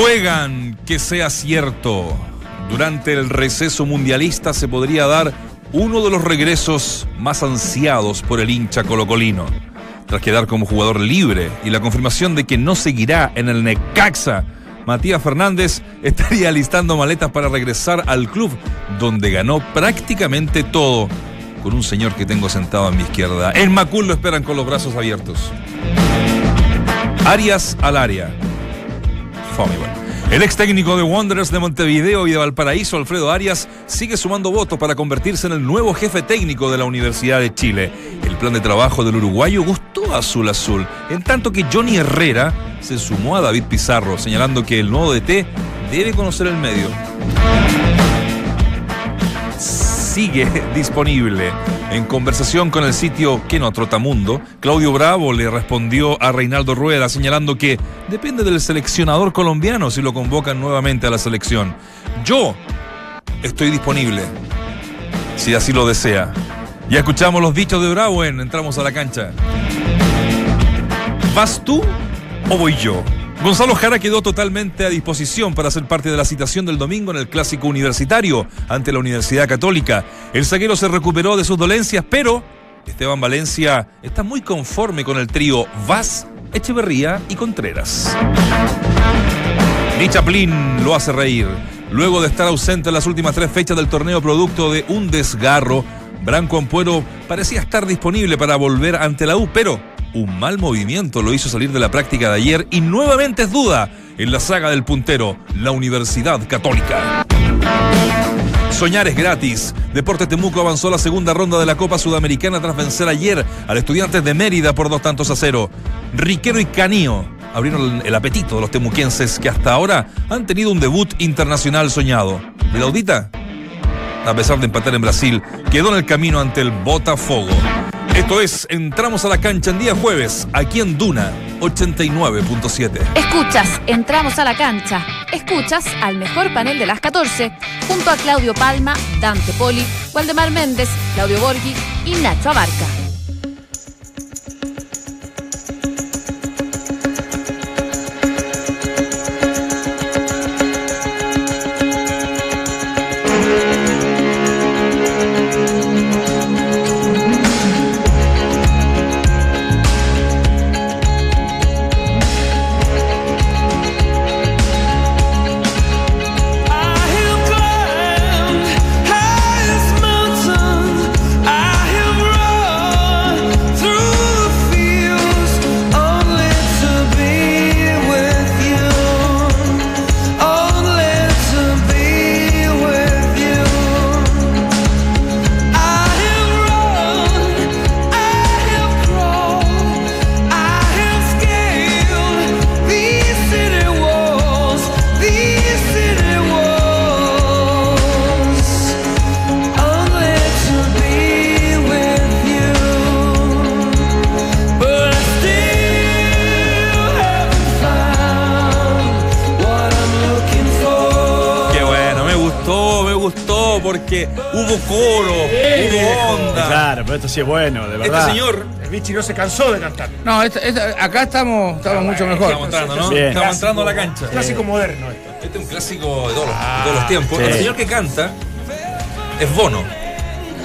Ruegan que sea cierto. Durante el receso mundialista se podría dar uno de los regresos más ansiados por el hincha colocolino. Tras quedar como jugador libre y la confirmación de que no seguirá en el Necaxa, Matías Fernández estaría alistando maletas para regresar al club donde ganó prácticamente todo con un señor que tengo sentado a mi izquierda. En Macul lo esperan con los brazos abiertos. Arias al área. El ex técnico de Wanderers de Montevideo y de Valparaíso, Alfredo Arias, sigue sumando votos para convertirse en el nuevo jefe técnico de la Universidad de Chile. El plan de trabajo del uruguayo gustó Azul Azul, en tanto que Johnny Herrera se sumó a David Pizarro, señalando que el nuevo DT debe conocer el medio sigue disponible. En conversación con el sitio Que no Trotamundo, Claudio Bravo le respondió a Reinaldo Rueda señalando que depende del seleccionador colombiano si lo convocan nuevamente a la selección. Yo estoy disponible, si así lo desea. Ya escuchamos los dichos de Bravo en Entramos a la cancha. ¿Vas tú o voy yo? Gonzalo Jara quedó totalmente a disposición para ser parte de la citación del domingo en el clásico universitario ante la Universidad Católica. El zaguero se recuperó de sus dolencias, pero Esteban Valencia está muy conforme con el trío Vaz, Echeverría y Contreras. Ni Chaplin lo hace reír. Luego de estar ausente en las últimas tres fechas del torneo producto de un desgarro, Branco Ampuero parecía estar disponible para volver ante la U, pero un mal movimiento lo hizo salir de la práctica de ayer y nuevamente es duda en la saga del puntero, la Universidad Católica. Soñar es gratis. Deportes Temuco avanzó a la segunda ronda de la Copa Sudamericana tras vencer ayer al Estudiantes de Mérida por dos tantos a cero. Riquero y Canío abrieron el apetito de los temuquenses que hasta ahora han tenido un debut internacional soñado. ¿El Audita? A pesar de empatar en Brasil, quedó en el camino ante el Botafogo. Esto es Entramos a la cancha en día jueves, aquí en Duna 89.7. Escuchas, entramos a la cancha. Escuchas al mejor panel de las 14, junto a Claudio Palma, Dante Poli, Waldemar Méndez, Claudio Borghi y Nacho Abarca. Porque hubo coro, hubo onda. Claro, pero esto sí es bueno, de Este verdad. señor El bichi no se cansó de cantar. No, esta- esta- acá estamos, estamos mucho mejor. estamos entrando, ¿no? Bien. Estamos entrando a la cancha. Clásico moderno esto. Este es un clásico de todos los, de todos los tiempos. sí. El señor que canta es Bono,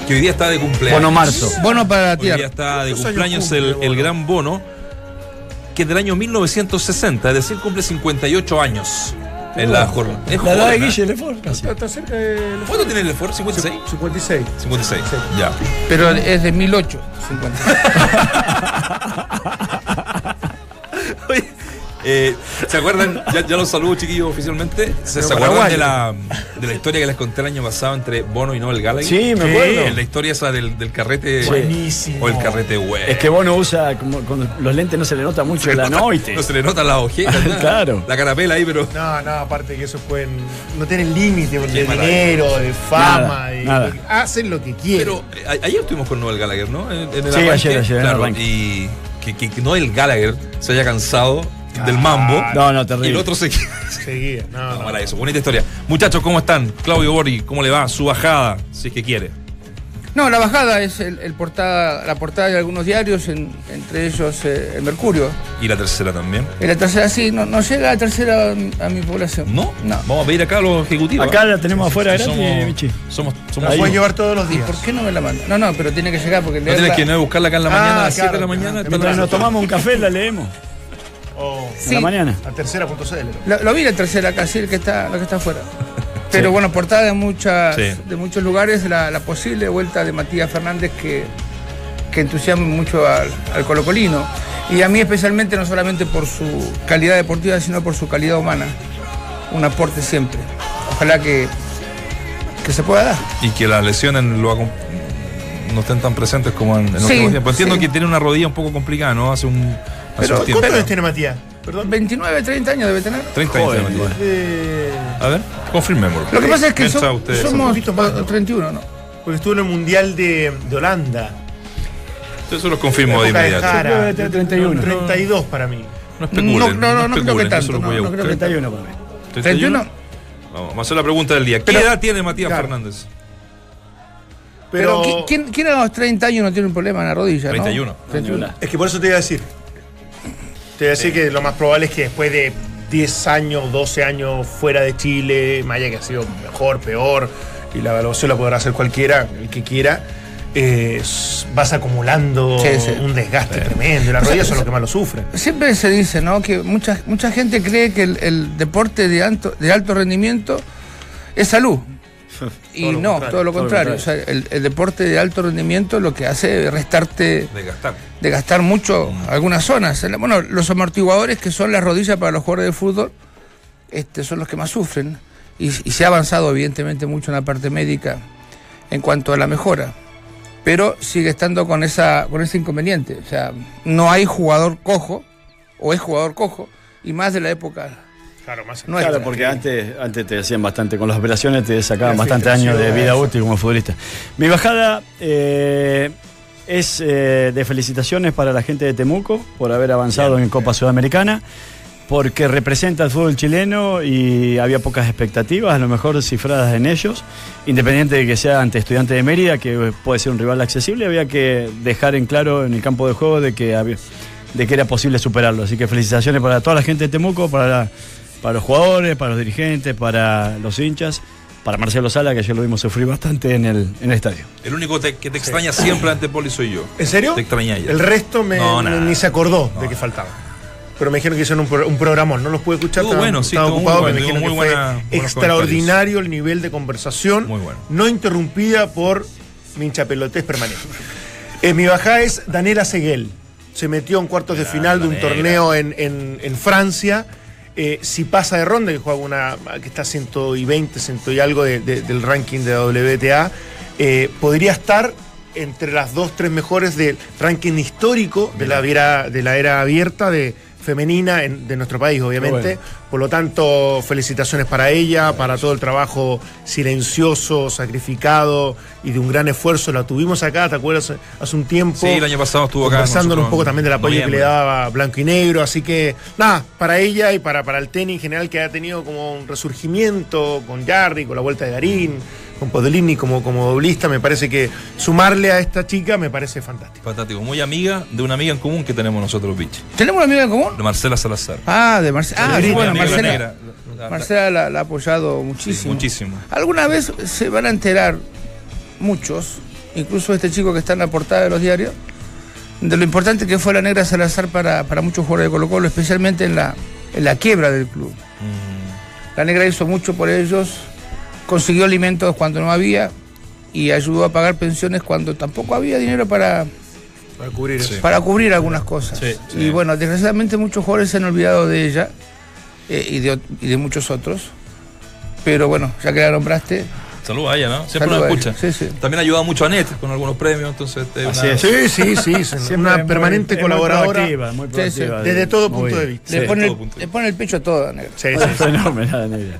que hoy día está de cumpleaños. Bono Marzo. Bueno para la Hoy día tierra. está de ¿Cuántos cumpleaños años cumple el, el Bono? gran Bono, que es del año 1960, es decir, cumple 58 años en la jornada. Es La edad de. Guille Lefort, casi. Está, cerca de ¿Cuánto tiene el esfuerzo? ¿56? 56. 56, ya. Pero es de 1850. Oye, eh, ¿Se acuerdan? Ya, ya los saludo, chiquillos, oficialmente. ¿Se, se acuerdan de la, de la historia que les conté el año pasado entre Bono y Noel Gallagher? Sí, me acuerdo. La historia esa del, del carrete. Buenísimo. O el carrete güey. Es que Bono usa, como con los lentes no se le nota mucho la noite. No se le nota la ojera. nada. Claro. La carapela ahí, pero. No, no, aparte que eso pueden. No tienen límite de dinero, de fama. Nada, de- nada. hacen lo que quieren. Pero eh, a- ayer estuvimos con Noel Gallagher, ¿no? En, en el Sí, arranque. ayer, ayer, en el Claro, y que Noel Gallagher se haya cansado del mambo. No, no, Y el terrible. otro se Seguía. No, No, no. para eso. Bonita historia. Muchachos, ¿cómo están? Claudio Bori, ¿cómo le va? Su bajada, si es que quiere. No, la bajada es el, el portada, la portada de algunos diarios, en- entre ellos eh, el Mercurio. Y la tercera también. En la tercera sí, no, no llega la tercera a, a mi población. ¿No? No. Vamos a pedir acá a los ejecutivos. Acá ¿eh? la tenemos afuera gratis, somos, Michi. somos, somos La puedes llevar todos los ¿Y días. por qué no me la manda? No, no, pero tiene que llegar porque No tienes que no buscarla acá en la Ah, mañana, a las 7 de la mañana. Mientras la- nos tomamos un café, la leemos. O En Sí. la mañana. a tercera.cl. Lo, lo vi la tercera casi, el que está, la que está afuera. Pero bueno, portada de muchas, Sí. de muchos lugares, la, la posible vuelta de Matías Fernández que, que entusiasma mucho al, al colocolino. Y a mí especialmente, no solamente por su calidad deportiva, sino por su calidad humana. Un aporte siempre. Ojalá que, que se pueda dar. Y que las lesiones lo no estén tan presentes como en, en los Sí, últimos tiempos. Entiendo sí. que tiene una rodilla un poco complicada, ¿no? Hace un, Pero-. ¿Cuántos años tiene Matías? Perdón. 29, 30 años debe tener. 30 años. Tiene Matías. Eh, A ver, confirmémoslo. Lo que pasa es que somos más, ¿no? 31, ¿no? porque estuvo en el Mundial de, de Holanda. Eso lo confirmo de inmediato. Jara. Yo creo que tiene 31. 32 para mí. No especulen. No, no, no, no creo que tanto, no, creo que 31 para mí. 31. 31. Vamos, a hacer la pregunta del día. ¿Qué Pero- edad tiene Matías Claro. Fernández? Pero, Pero, ¿qui- ¿quién, quién a los 30 años no tiene un problema en la rodilla? 31. ¿no? 31. es que por eso te iba a decir. Te iba a decir que lo más probable es que después de 10 años, 12 años fuera de Chile, allá que ha sido mejor, peor, y la evaluación la podrá hacer cualquiera, el que quiera, eh, vas acumulando Sí, sí. un desgaste tremendo. Y las rodillas son los que más lo sufren. Siempre se dice, ¿no? Que mucha, mucha gente cree que el, el deporte de alto, de alto rendimiento es salud. Y Todo no, todo lo todo lo contrario. O sea, el, el deporte de alto rendimiento lo que hace es restarte, De gastar. de gastar mucho algunas zonas. Bueno, los amortiguadores que son las rodillas para los jugadores de fútbol, este, son los que más sufren. Y, y se ha avanzado evidentemente mucho en la parte médica en cuanto a la mejora. Pero sigue estando con esa, con ese inconveniente. O sea, no hay jugador cojo, o es jugador cojo, y más de la época Claro, más. Claro, porque antes, antes te hacían bastante, con las operaciones te sacaban Las bastante años de vida útil como futbolista. Mi bajada eh, es eh, de felicitaciones para la gente de Temuco por haber avanzado en Copa Sudamericana, porque representa al fútbol chileno y había pocas expectativas, a lo mejor cifradas en ellos, independiente de que sea ante Estudiante de Mérida, que puede ser un rival accesible, había que dejar en claro en el campo de juego de que había de que era posible superarlo. Así que felicitaciones para toda la gente de Temuco, para, la- para los jugadores, para los dirigentes, para los hinchas, para Marcelo Sala, que ayer lo vimos sufrir bastante en el, en el estadio. El único te- que te extraña siempre ante Poli soy yo. ¿En serio? Te extraña ya. El resto me, No, me- nada. ni se acordó No, de que faltaba. Pero me dijeron que hicieron un, un programón, no los pude escuchar, Estuvo estaba, bueno, sí, estaba muy ocupado, bueno, pero me dijeron muy que buena- fue extraordinario el nivel de conversación, Muy bueno. no interrumpida por minchapelotes permanente. Eh, mi bajada es Daniela Seguel. Se metió en cuartos de final de un torneo en, en- en Francia. Eh, si pasa de ronda, que juega una que está 120, 100 y algo de- de- del ranking de WTA, eh, podría estar entre las dos, tres mejores del ranking histórico de la, era, de la era abierta de femenina en- de nuestro país, obviamente. Bueno. Por lo tanto, felicitaciones para ella, para todo el trabajo silencioso, sacrificado y de un gran esfuerzo. La tuvimos acá, ¿te acuerdas? Hace un tiempo. Sí, el año pasado estuvo acá. Conversándonos un poco también del apoyo que noviembre. le daba Blanco y Negro. Así que, nada, para ella y para, para el tenis en general, que ha tenido como un resurgimiento con Jarry, con la vuelta de Garín, con Podolini como, como doblista, me parece que sumarle a esta chica me parece fantástico. Fantástico. Muy amiga de una amiga en común que tenemos nosotros, Beach. ¿Tenemos una amiga en común? De Marcela Salazar. Ah, de Marcela. Ah, Negrita, bueno, Marcela. negra. La- la- Marcela la, la ha apoyado sí, muchísimo. muchísimo. Alguna vez se van a enterar muchos, incluso este chico que está en la portada de los diarios, de lo importante que fue la negra Salazar para, para muchos jugadores de Colo Colo, especialmente en la, en la quiebra del club. Mm, La negra hizo mucho por ellos, consiguió alimentos cuando no había y ayudó a pagar pensiones cuando tampoco había dinero para, Para cubrir Sí. para cubrir algunas cosas. Sí, y bueno, desgraciadamente muchos jugadores se han olvidado de ella eh, y, de, ot- y de muchos otros. Pero bueno, ya que la nombraste, Saludos a ella, ¿no? Siempre nos escucha. ella, sí, sí. También ha ayudado mucho a Net con algunos premios, entonces es Así una- es. Sí, sí, sí, es una muy- permanente es muy colaboradora proactiva, muy Sí, sí. proactiva, desde todo punto de vista. le, pone todo el, punto de le pone el pecho a toda, negra. Sí, sí, sí. Fenomenal, negra.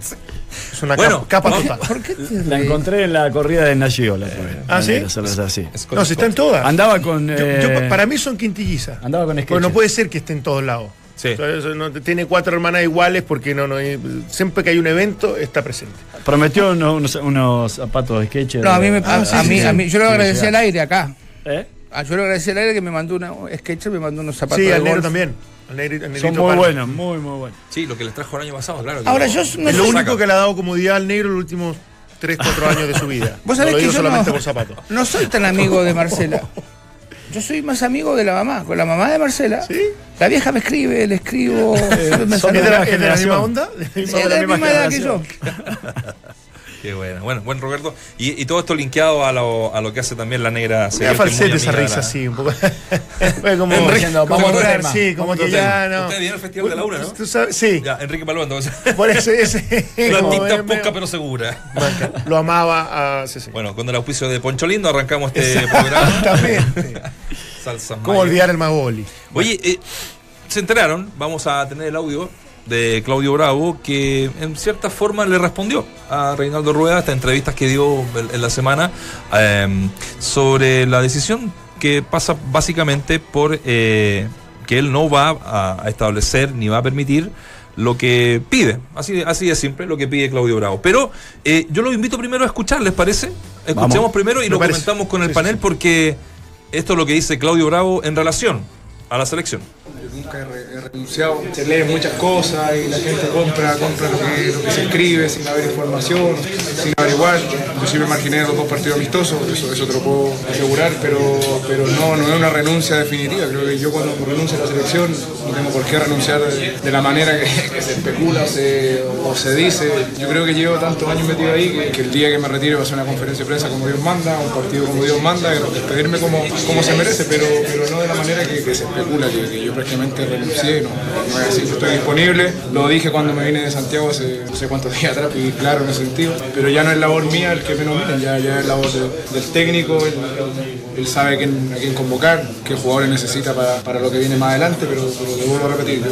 Es una Bueno, capa, total. ¿Por qué te La encontré en la corrida de Nagiola. ¿Ah, sí? sí? es con- No, si están todas. Andaba con. Eh, yo- para mí son quintillizas. Andaba con Porque no puede ser que esté en todos lados. Sí. O sea, eso no- tiene cuatro hermanas iguales porque no, no siempre que hay un evento está presente. Prometió unos, zapatos de sketch. No, a mí, me, Ah, a, sí, a sí, mí, sí. a mí- yo le agradecí al aire acá. ¿Eh? Ah, yo le agradecí al aire que me mandó una un sketcher, me mandó unos zapatos Sí, al negro también. Al Son muy Palma. buenos, muy, muy buenos. Sí, lo que les trajo el año pasado, claro. que Ahora, lo- yo no Es lo saca. único que le ha dado comodidad al negro en los últimos 3, 4 años de su vida. Vos no sabés lo que yo solamente no, por zapatos. no soy tan amigo de Marcela. Yo soy más amigo de la mamá. Con la mamá de Marcela, ¿Sí? la vieja me escribe, le escribo. ¿Es de la, misma onda? ¿De la Sí, misma es de la misma edad que yo. Qué buena. Bueno, buen Roberto. Y, y todo esto linkeado a lo, a lo que hace también la negra. Me da falsete esa risa la- así, un poco. Como, Enrique, como vamos a otro entrar, tema. sí, como que ya no. Usted viene al Festival de la Una, ¿no? Tú sabes- sí, Ya, Enrique Paloma, entonces. por eso ese. Como me- poca pero segura. Lo amaba a. Sí, sí. Bueno, con el auspicio de Poncho Lindo arrancamos este programa. Exactamente. Salsa ¿Cómo olvidar el Magoli? Oye, eh, se enteraron, vamos a tener el audio de Claudio Bravo, que en cierta forma le respondió a Reinaldo Rueda estas entrevistas que dio en, la semana eh, sobre la decisión que pasa básicamente por eh, que él no va a, establecer ni va a permitir lo que pide, así, de- así de simple, lo que pide Claudio Bravo. Pero eh, yo lo invito primero a escuchar, ¿les parece? Escuchemos Vamos. primero y Me lo parece. comentamos con el sí, panel sí. porque esto es lo que dice Claudio Bravo en relación a la selección. Nunca he, re- he renunciado. Se leen muchas cosas y la gente compra, compra lo que, lo que se escribe sin haber información, sin averiguar. Inclusive marginé los dos partidos amistosos, eso, eso te lo puedo asegurar, pero, pero no, no es una renuncia definitiva. Creo que yo cuando renuncio a la selección no tengo por qué renunciar de, la manera que, se especula o se, dice. Yo creo que llevo tantos años metido ahí que, el día que me retire va a ser una conferencia de prensa como Dios manda, un partido como Dios manda, despedirme como, como se merece, pero, pero no de la manera que, que se especula, que yo prácticamente renuncié, no, no así. Estoy disponible, lo dije cuando me vine de Santiago hace no sé cuántos días atrás, y claro en ese sentido, pero ya no es labor mía el que me nominen, ya, ya es labor de- del técnico, él, sabe a quién, quién convocar, qué jugadores necesita para, para lo que viene más adelante, pero, le vuelvo a repetir,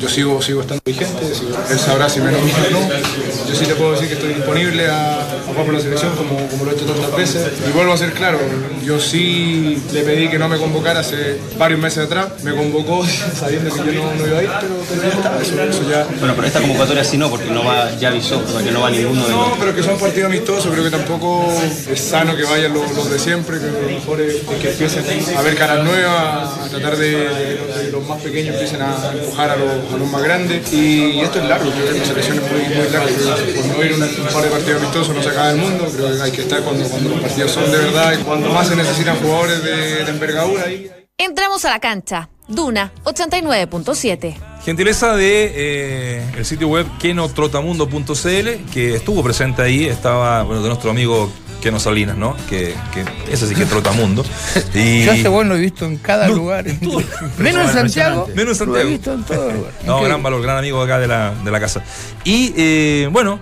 yo sigo, sigo estando vigente, sigo- él sabrá si me nomina o no, yo sí te puedo decir que estoy disponible a, a jugar por la selección como, como lo he hecho tantas veces, y vuelvo a ser claro, yo sí le pedí que no me convocara hace varios meses atrás, me convocó sabiendo que yo no, no iba a ir, pero, pero ya está, eso, eso ya... Bueno, pero esta convocatoria sí no, porque no va, ya avisó, porque no va ninguno de los. No, pero que son partidos amistosos, creo que tampoco es sano que vayan los, los de siempre, que lo mejor es, es que empiecen a ver caras nuevas, a tratar de, de que de los más pequeños empiecen a empujar a los, a los más grandes. Y esto es largo, creo que la selección es muy, muy larga. Por no ir un, un par de partidos amistosos no se acaba el mundo, creo que hay que estar cuando, cuando los partidos son de verdad y cuando más se necesitan jugadores de, de envergadura. Ahí, Entramos a la cancha. Duna 89.7. Gentileza de eh, el sitio web kenotrotamundo.cl, que estuvo presente ahí, estaba, bueno, de nuestro amigo Keno Salinas, ¿no? Que, que ese sí que es trotamundo. Y, Yo ese bueno lo he visto en cada No, lugar. en todo. Menos en Santiago. Menos en Lo Santiago. he visto en todo lugar. No, Increíble. gran valor, gran amigo acá de la, de la casa. Y eh, bueno,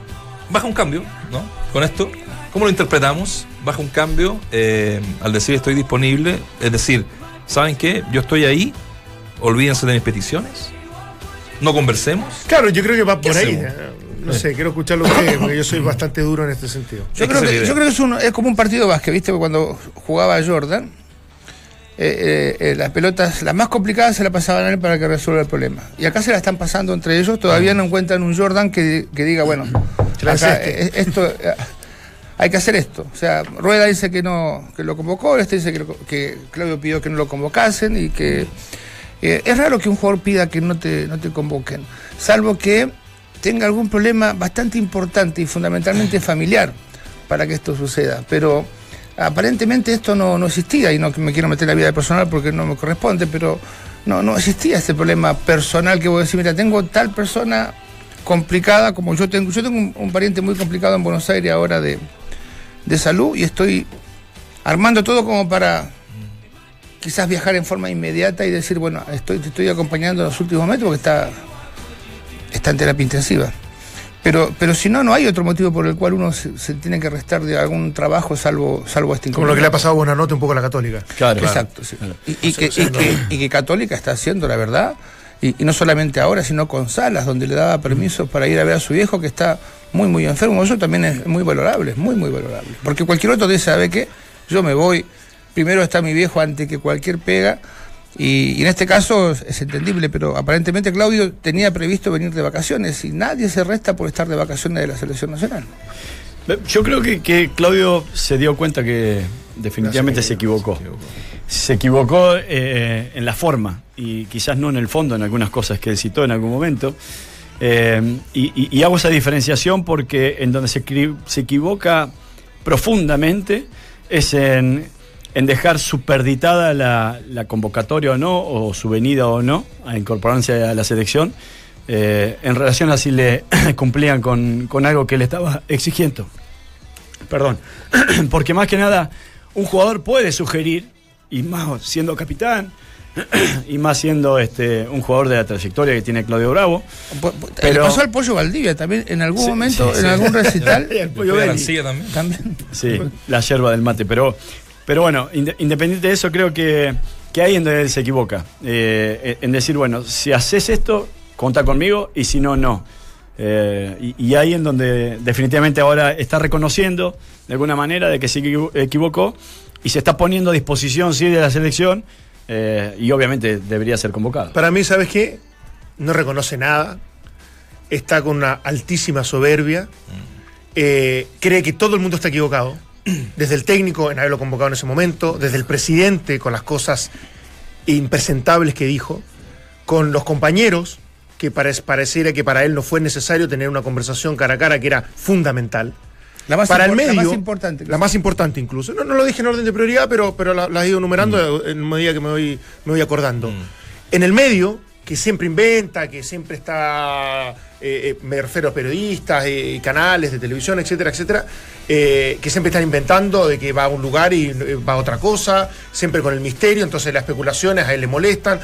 baja un cambio, ¿no? Con esto, ¿cómo lo interpretamos? Baja un cambio eh, al decir estoy disponible, es decir, ¿saben qué? Yo estoy ahí, olvídense de mis peticiones, no conversemos. Claro, yo creo que va por ahí. hacemos? No sé, quiero escucharlo a ustedes, porque yo soy bastante duro en este sentido. Yo creo, que, yo creo que es, un- es como un partido de básquet, ¿viste? Cuando jugaba Jordan, eh, eh, eh, las pelotas, las más complicadas se la pasaban a él para que resuelva el problema. Y acá se la están pasando entre ellos, todavía no encuentran un Jordan que, que diga, bueno, acá, eh, esto, eh, hay que hacer esto. O sea, Rueda dice que no que lo convocó, este dice que, lo- que Claudio pidió que no lo convocasen y que eh, es raro que un jugador pida que no te, no te convoquen, salvo que tenga algún problema bastante importante y fundamentalmente familiar para que esto suceda. Pero aparentemente esto no, no existía y no que me quiero meter en la vida personal porque no me corresponde, pero no, no existía este problema personal que voy a decir, mira, tengo tal persona complicada como yo tengo. Yo tengo un, un pariente muy complicado en Buenos Aires ahora de, de salud y estoy armando todo como para quizás viajar en forma inmediata y decir, bueno, estoy, te estoy acompañando en los últimos metros porque está, está en terapia intensiva. Pero, pero si no, no hay otro motivo por el cual uno se, se tiene que restar de algún trabajo salvo, salvo este Como lo que le ha pasado a Buenanote un poco a la Católica. Claro. Exacto, sí. Y, y que, y que- y que Católica está haciendo, la verdad, y, y no solamente ahora, sino con salas, donde le daba permiso para ir a ver a su viejo que está muy, muy enfermo. Eso también es muy valorable, es muy, muy valorable. Porque cualquier otro dice, ¿sabe qué? Yo me voy, primero está mi viejo antes que cualquier pega, Y, y en este caso es, entendible, pero aparentemente Claudio tenía previsto venir de vacaciones y nadie se resta por estar de vacaciones de la selección nacional. Yo creo que, que Claudio se dio cuenta que definitivamente se equivocó. Se equivocó eh, en la forma y quizás no en el fondo en algunas cosas que él citó en algún momento. Eh, y, y- y hago esa diferenciación porque en donde se, se equivoca profundamente es en, en dejar superditada la, la convocatoria o no, o su venida o no, a incorporarse a la selección, eh, en relación a si le cumplían con, con algo que le estaba exigiendo. Perdón. Porque más que nada, un jugador puede sugerir, y más siendo capitán, y más siendo este, un jugador de la trayectoria que tiene Claudio Bravo. Po- Pero- Le pasó al Pollo Valdivia también en algún Sí, momento, sí, en sí. algún recital. El pollo también. Sí, la yerba del mate. Pero, pero bueno, inde- independiente de eso, creo que, que ahí en donde él se equivoca. Eh, en decir, bueno, si haces esto, conta conmigo, y si no, no. Eh, y, y ahí en donde definitivamente ahora está reconociendo de alguna manera de que se equivo- equivocó y se está poniendo a disposición, sí, de la selección. eh, y obviamente debería ser convocado. Para mí, ¿sabes qué? No reconoce nada. Está con una altísima soberbia. eh, cree que todo el mundo está equivocado. Desde el técnico en haberlo convocado en ese momento, desde el presidente con las cosas impresentables que dijo, con los compañeros, que parec- pareciera que para él no fue necesario tener una conversación cara a cara que era fundamental. La más, para el medio, la más importante. La más importante incluso. No, no lo dije en orden de prioridad, pero, pero la, la he ido enumerando en medida que me voy, me voy acordando. En el medio, que siempre inventa, que siempre está, eh, eh, me refiero a periodistas, eh, canales de televisión, etcétera, etcétera, eh, que siempre están inventando de que va a un lugar y eh, va a otra cosa, siempre con el misterio, entonces las especulaciones a él le molestan.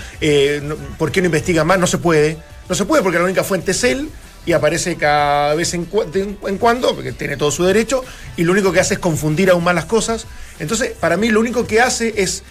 no- ¿Por qué no investiga más? No se puede. No se puede porque la única fuente es él y aparece cada vez en, de en- cuando, porque tiene todo su derecho, y lo único que hace es confundir aún más las cosas. Entonces, para mí lo único que hace es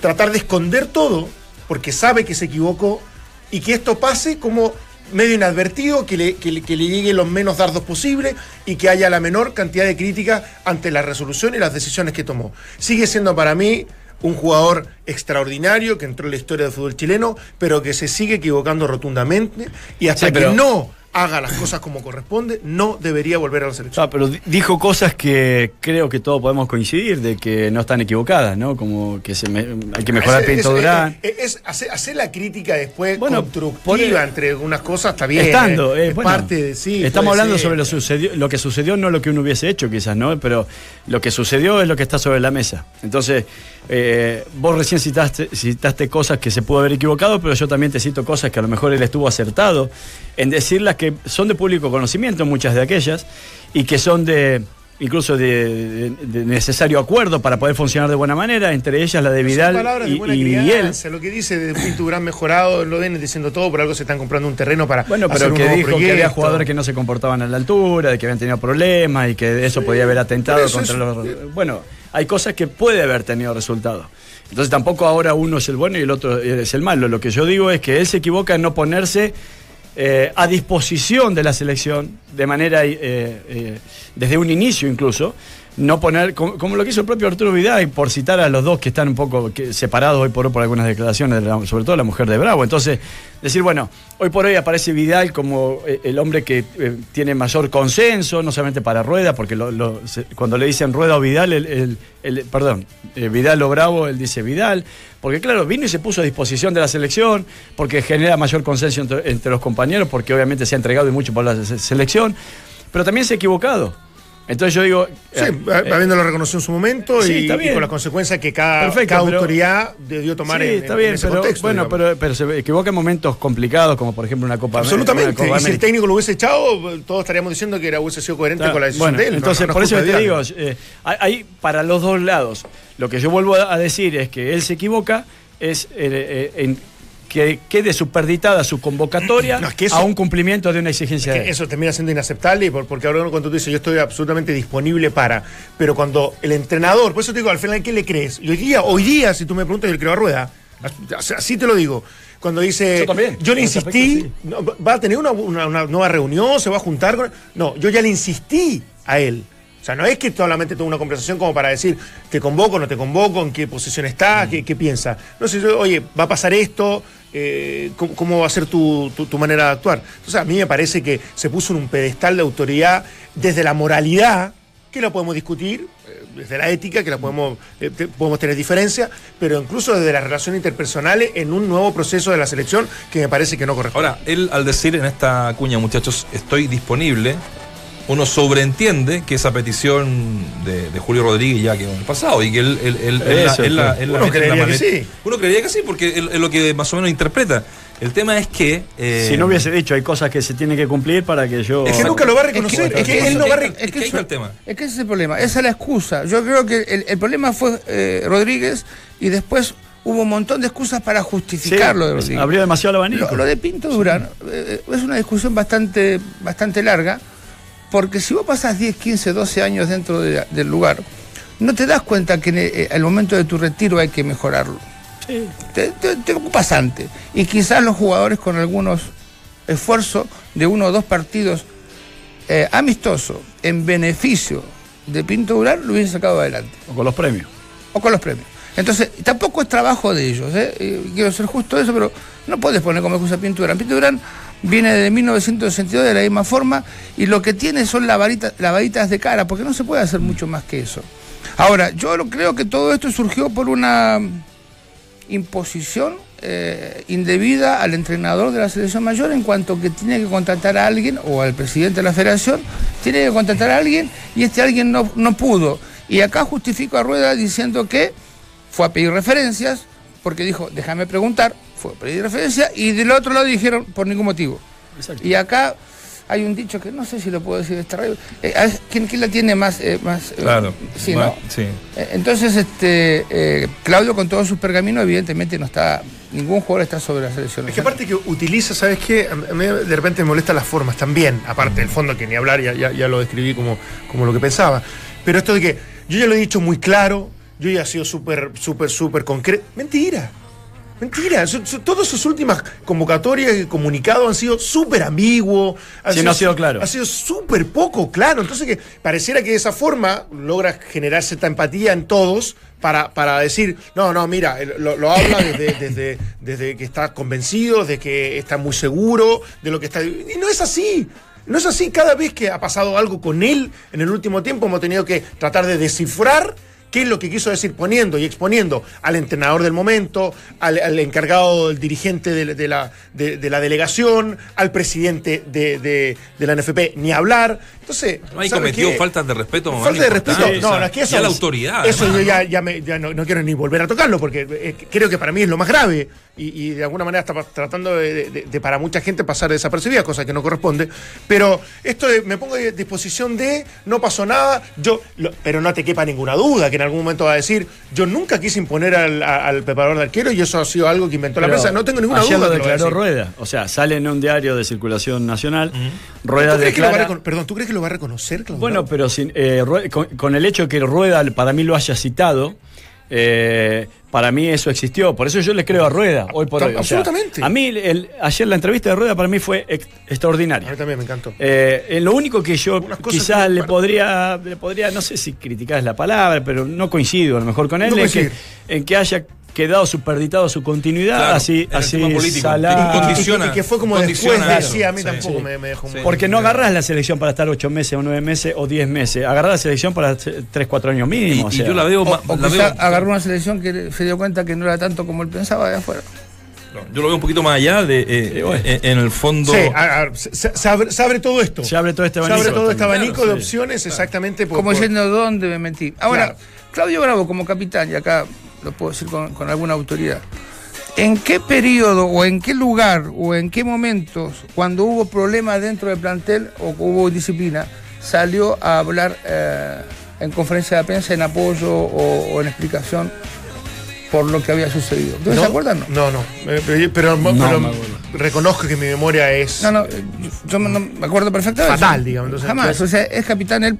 tratar de esconder todo, porque sabe que se equivocó, y que esto pase como medio inadvertido, que le, que le, que le llegue los menos dardos posible y que haya la menor cantidad de crítica ante la resolución y las decisiones que tomó. Sigue siendo para mí un jugador extraordinario que entró en la historia del fútbol chileno, pero que se sigue equivocando rotundamente y hasta Sí, pero- que no haga las cosas como corresponde, no debería volver a la selección. Ah, pero di- dijo cosas que creo que todos podemos coincidir de que no están equivocadas, ¿no? Como que se me- hay que mejorar Es- Pinto es- Durán. Es, es hacer, hacer la crítica después Bueno, constructiva entre algunas cosas está bien. Estando, eh, eh, es bueno, parte de sí. Estamos hablando ser. sobre lo, sucedió, lo que sucedió, no lo que uno hubiese hecho, quizás, ¿no? Pero lo que sucedió es lo que está sobre la mesa. Entonces, eh, vos recién citaste, citaste cosas que se pudo haber equivocado, pero yo también te cito cosas que a lo mejor él estuvo acertado en decirlas que son de público conocimiento, muchas de aquellas, y que son de incluso de, de- de necesario acuerdo para poder funcionar de buena manera, entre ellas la de Son Vidal de y, y él. Lo que dice de Pinto Durán mejorado, lo ven diciendo todo, por algo se están comprando un terreno para Bueno, pero que dijo que había jugadores que no se comportaban a la altura, de que habían tenido problemas y que eso podía haber atentado contra es- los. Bueno, hay cosas que puede haber tenido resultados. Entonces tampoco ahora uno es el bueno y el otro es el malo. Lo que yo digo es que él se equivoca en no ponerse eh, a disposición de la selección de manera, eh, eh, desde un inicio incluso, no poner, como, lo que hizo el propio Arturo Vidal, por citar a los dos que están un poco separados hoy por hoy por algunas declaraciones, de la- sobre todo la mujer de Bravo. Entonces, decir, bueno, hoy por hoy aparece Vidal como eh, el hombre que eh, tiene mayor consenso, no solamente para Rueda, porque lo- lo- cuando le dicen Rueda o Vidal, el, el- perdón, eh, Vidal o Bravo, él dice Vidal, porque claro, vino y se puso a disposición de la selección, porque genera mayor consenso entre, entre los compañeros, porque obviamente se ha entregado y mucho por la se- selección, pero también se ha equivocado. Entonces yo digo... Sí, eh, eh, habiéndolo reconocido en su momento sí, y, está y con las consecuencias que cada, Perfecto, cada pero- autoridad debió tomar sí, en, está en- bien, en ese pero, contexto. bueno, digamos. pero, pero se equivoca en momentos complicados, como por ejemplo una Copa Absolutamente. una Copa Y si el técnico lo hubiese echado, todos estaríamos diciendo que era, hubiese sido coherente con la decisión bueno, de él. Entonces, no, no por es eso te digo, eh, hay, para los dos lados. Lo que yo vuelvo a a decir es que él se equivoca, es eh, eh, en que quede superditada su convocatoria No, es que eso- a un cumplimiento de una exigencia Que eso termina siendo inaceptable porque ahora cuando tú dices yo estoy absolutamente disponible para, pero cuando el entrenador, por eso te digo, al final, ¿qué le crees? Y hoy día, hoy día, si tú me preguntas, yo le creo a Rueda. Así- te lo digo. Cuando dice, Yo también, le en ese insistí, aspecto, no, va a tener una, una- una nueva reunión, se va a juntar con... No, yo ya le insistí a él. Sea, no es que solamente tengo una conversación como para decir, te convoco, no te convoco, en qué posición estás, qué, qué piensas. No sé, oye, va a pasar esto, eh, ¿cómo, va a ser tu, tu- manera de actuar. Entonces, a mí me parece que se puso en un pedestal de autoridad desde la moralidad, que la podemos discutir, eh, desde la ética, que la podemos, eh, podemos tener diferencias, pero incluso desde las relaciones interpersonales en un nuevo proceso de la selección que me parece que no corresponde. Ahora, él al decir en esta cuña, muchachos, estoy disponible, uno sobreentiende que esa petición de, de Julio Rodríguez ya quedó en el pasado y que él, él- él- él la- Eso, él la- él la uno la creería que sí. Uno creería que sí, porque es lo que más o menos interpreta. El tema es que. eh, Si no hubiese dicho, hay cosas que se tienen que cumplir para que yo. Es que nunca lo va a reconocer, es que, él no va a... re- Es que ahí está el tema. Es que ese es el problema, esa es la excusa. Yo creo que el, el problema fue eh, Rodríguez y después hubo un montón de excusas para justificar lo de Rodríguez. abrió demasiado el abanico. Lo, lo de Pinto Durán eh, es una discusión bastante, bastante larga, porque si vos pasas 10, 15, 12 años dentro de- del lugar, no te das cuenta que en el, eh, al momento de tu retiro hay que mejorarlo. Te, te- te ocupas antes. Y quizás los jugadores con algunos esfuerzos de uno o dos partidos eh, amistosos en beneficio de Pinto Durán lo hubiesen sacado adelante O con los premios. o con los premios. Entonces, tampoco es trabajo de ellos, ¿eh? Quiero ser justo eso, pero no puedes poner como excusa a Pinto Durán. Pinto Durán viene de 1962 de la misma forma y lo que tiene son lavaritas, lavaditas de cara, porque no se puede hacer mucho más que eso. Ahora, yo creo que todo esto surgió por una imposición eh, indebida al entrenador de la selección mayor en cuanto que tiene que contratar a alguien o al presidente de la federación, tiene que contratar a alguien y este alguien no, no pudo. Y acá justifico a Rueda diciendo que fue a pedir referencias, porque dijo, déjame preguntar, fue pedir y del otro lado dijeron, por ningún motivo. Y acá hay un dicho que no sé si lo puedo decir de esta radio. Eh, ¿quién, quién la tiene más? eh, más eh, Claro. sí, ¿no? sí. Eh, Entonces, este, eh, Claudio con todos sus pergaminos, evidentemente no está, ningún jugador está sobre la selección. Es que aparte que utiliza, ¿sabes qué? A mí de repente me molestan las formas también, aparte del fondo que ni hablar, ya, ya, ya lo describí como, como lo que pensaba. Pero esto de que yo ya lo he dicho muy claro, yo ya he sido súper, súper, súper concreto. Mentira. Mentira, Su- su- todas sus últimas convocatorias y comunicados han sido súper ambiguos. Sí, no ha sido claro. Ha sido súper poco claro. Entonces que pareciera que de esa forma logra generar cierta empatía en todos para, para decir, no, no, mira, lo, lo habla desde, desde, desde que está convencido, de que está muy seguro de lo que está... Y no es así. No es así. Cada vez que ha pasado algo con él en el último tiempo hemos tenido que tratar de descifrar qué es lo que quiso decir poniendo y exponiendo al entrenador del momento, al, al encargado, el dirigente de, de la, de, de la delegación, al presidente de, de- de la NFP, ni hablar. Entonces, ¿sabe cometió qué? faltas de respeto. Falta de respeto. No, o sea, no, es que eso. y a la autoridad. Eso yo ya, ya me- ya no, no quiero ni volver a tocarlo, porque eh, creo que para mí es lo más grave. Y, y de alguna manera está tratando de, de- de para mucha gente pasar desapercibida, cosa que no corresponde. Pero esto de, me pongo a disposición de, no pasó nada, yo, lo- pero no te quepa ninguna duda que en algún momento va a decir, yo nunca quise imponer al, preparador de arquero y eso ha sido algo que inventó la prensa. No tengo ninguna ayer duda. lo declaró decir. Rueda. O sea, sale en un diario de circulación nacional. ¿Tú Rueda crees que lo va Perdón, ¿tú crees que lo va a reconocer, Claudio? Bueno, pero sin, eh, con, con el hecho de que Rueda para mí lo haya citado, eh, para mí eso existió. Por eso yo le creo a Rueda hoy por hoy. O sea, absolutamente. a mí el- ayer la entrevista de Rueda para mí fue ex- A extraordinaria. mí también me encantó. Eh, en lo único que yo quizás que- le podría, le podría, no sé si criticar es la palabra, pero no coincido a lo mejor con él, No en, que, en que haya quedado superditado su continuidad, Claro, así, así Y que- condiciona- y que fue como después, eso. sí, a mí Sí. tampoco Sí. me, me dejó muy... Porque no agarras la selección para estar ocho meses o nueve meses o diez meses. Agarras la selección para tres, cuatro años Y, mínimo. y yo la veo, O, ma- o la quizá veo- agarró una selección que se dio cuenta que no era tanto como él pensaba de afuera. yo lo veo un poquito más allá de eh, eh, en el fondo. Sí, a- a- se, se abre, se abre todo esto. Se abre todo este Se abanico. abre todo este abanico Claro, de sí. opciones exactamente por, Como por- diciendo dónde me metí. Ahora, Claro. Claudio Bravo como capitán, y acá lo puedo decir con, con alguna autoridad, ¿en qué periodo o en qué lugar o en qué momentos, cuando hubo problemas dentro del plantel o hubo disciplina, salió a hablar eh, en conferencia de prensa en apoyo o, o en explicación por lo que había sucedido? ¿Ustedes ¿No? se acuerdan? No, No, no. eh, Pero, pero- No, pero reconozco que mi memoria es. no, no, yo, me- no me acuerdo perfectamente. Fatal, digamos, entonces, Jamás. O sea, es capitán él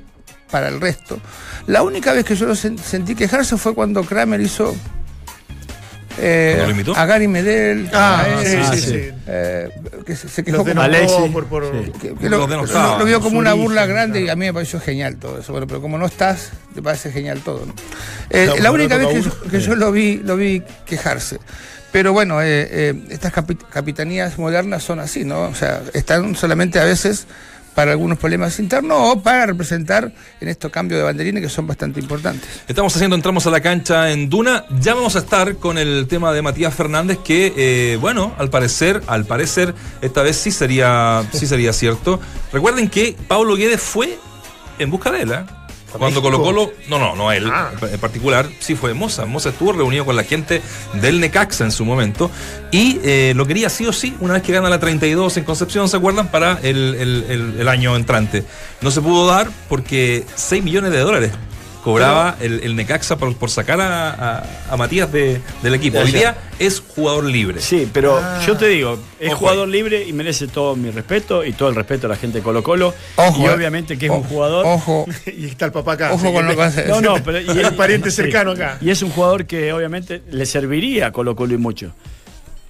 para el resto. La única vez que yo lo sen- sentí quejarse fue cuando Kramer hizo eh, a Gary Medel, Ah, a él, sí, sí, sí. eh, que se, se quejó como- por, por, Sí. que- que Los lo, denostaban, lo- lo vio como una burla grande y a mí me pareció genial todo eso. Bueno, pero como no estás, te parece genial todo. ¿no? Eh, la única vez que, yo- que yo lo vi, lo vi quejarse. Pero bueno, eh, eh, estas capi- capitanías modernas son así, ¿no? O sea, están solamente a veces para algunos problemas internos o para representar en estos cambios de banderines que son bastante importantes. Estamos haciendo entramos a la cancha en Duna. Ya vamos a estar con el tema de Matías Fernández, que eh, bueno, al parecer, al parecer, esta vez sí sería, sí sería cierto. Recuerden que Pablo Guedes fue en busca de él, ¿eh? Cuando? Colo Colo, no, no, no él Ah. en particular, sí fue Moza. Moza estuvo reunido con la gente del Necaxa en su momento y eh, lo quería sí o sí, una vez que gana la 32 en Concepción, ¿se acuerdan? Para el, el- el- el año entrante. No se pudo dar porque 6 millones de dólares cobraba el, el Necaxa por, por sacar a, a- a Matías de- del equipo. De Hoy día es jugador libre. Sí, pero Ah. yo te digo, es Ojo jugador libre y merece todo mi respeto y todo el respeto a la gente de Colo Colo. Ojo, y eh. obviamente que es un jugador. Ojo, Y está el papá acá. ojo con lo que decir. No, no, pero y El pariente cercano acá. Y es un jugador que obviamente le serviría a Colo Colo y mucho.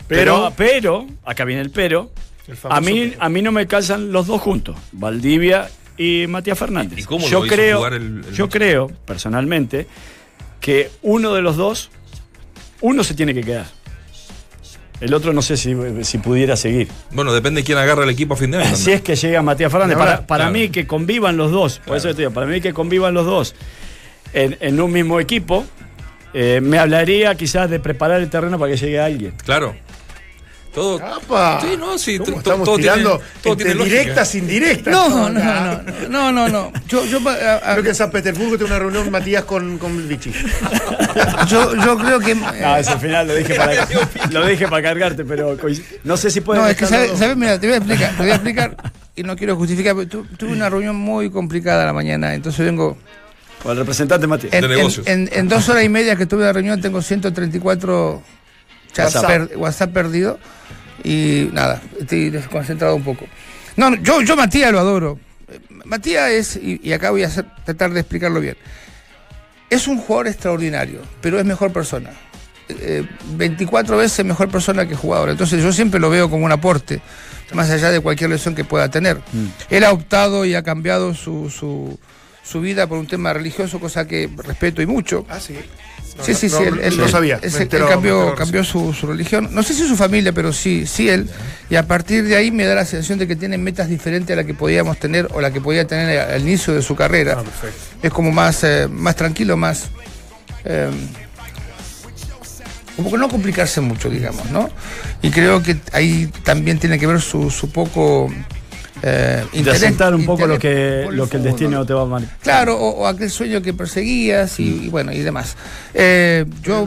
Pero, pero, acá viene el pero. El A mí, pero. a mí no me calzan los dos juntos, Valdivia y Matías Fernández. ¿Y cómo yo lo hizo creo, jugar el- el yo creo personalmente que uno de los dos, uno se tiene que quedar. El otro no sé si, si pudiera seguir. Bueno, depende de quién agarra el equipo a fin de año. Si es que llega Matías Fernández, ahora, para, para claro. mí que convivan los dos, por eso te digo, para mí que convivan los dos en, en un mismo equipo, eh, me hablaría quizás de preparar el terreno para que llegue alguien. Claro. Todo. ¡Apa! Sí, no, sí, ¿Cómo to- estamos todo tiene- tirando todo entre tiene lógica. directas, indirectas. No, no, no, no, no, no, no. Yo, yo, a- a- Creo que en San Petersburgo tiene una reunión Matías con, con Vichy. yo, yo creo que. Ah, ese final lo dije para, lo dije para cargarte, pero no sé si puede. No, es que, ¿sabes? ¿sabes? Mira, te voy a explicar, te voy a explicar y no quiero justificar, pero tu- tuve una reunión muy complicada a la mañana, entonces vengo. Con el representante Matías. En, De en- negocios. en- en dos horas y media que tuve la reunión tengo 134 WhatsApp. per- WhatsApp perdido y nada, estoy desconcentrado un poco. No, no, yo, yo Matías lo adoro. Matías es, y, y acá voy a hacer- tratar de explicarlo bien, es un jugador extraordinario, pero es mejor persona. Eh, 24 veces mejor persona que jugador. Entonces yo siempre lo veo como un aporte, más allá de cualquier lesión que pueda tener. Él ha optado y ha cambiado su, su, su vida por un tema religioso, cosa que respeto y mucho. Ah, sí. No, Sí, sí, sí, no, él, él- no sabía. él enteró- cambió, me enteró cambió su, su religión. No sé si su familia, pero sí, sí él. Y a partir de ahí me da la sensación de que tiene metas diferentes a la que podíamos tener o la que podía tener al inicio de su carrera. Ah. Es como más, eh, más tranquilo, más. eh, como que no complicarse mucho, digamos, ¿no? Y creo que ahí también tiene que ver su, su poco. Eh, de interés- asentar un poco lo que, lo que el destino ¿no? te va a marcar. Claro, o, o aquel sueño que perseguías y, y bueno, y demás. Eh, yo,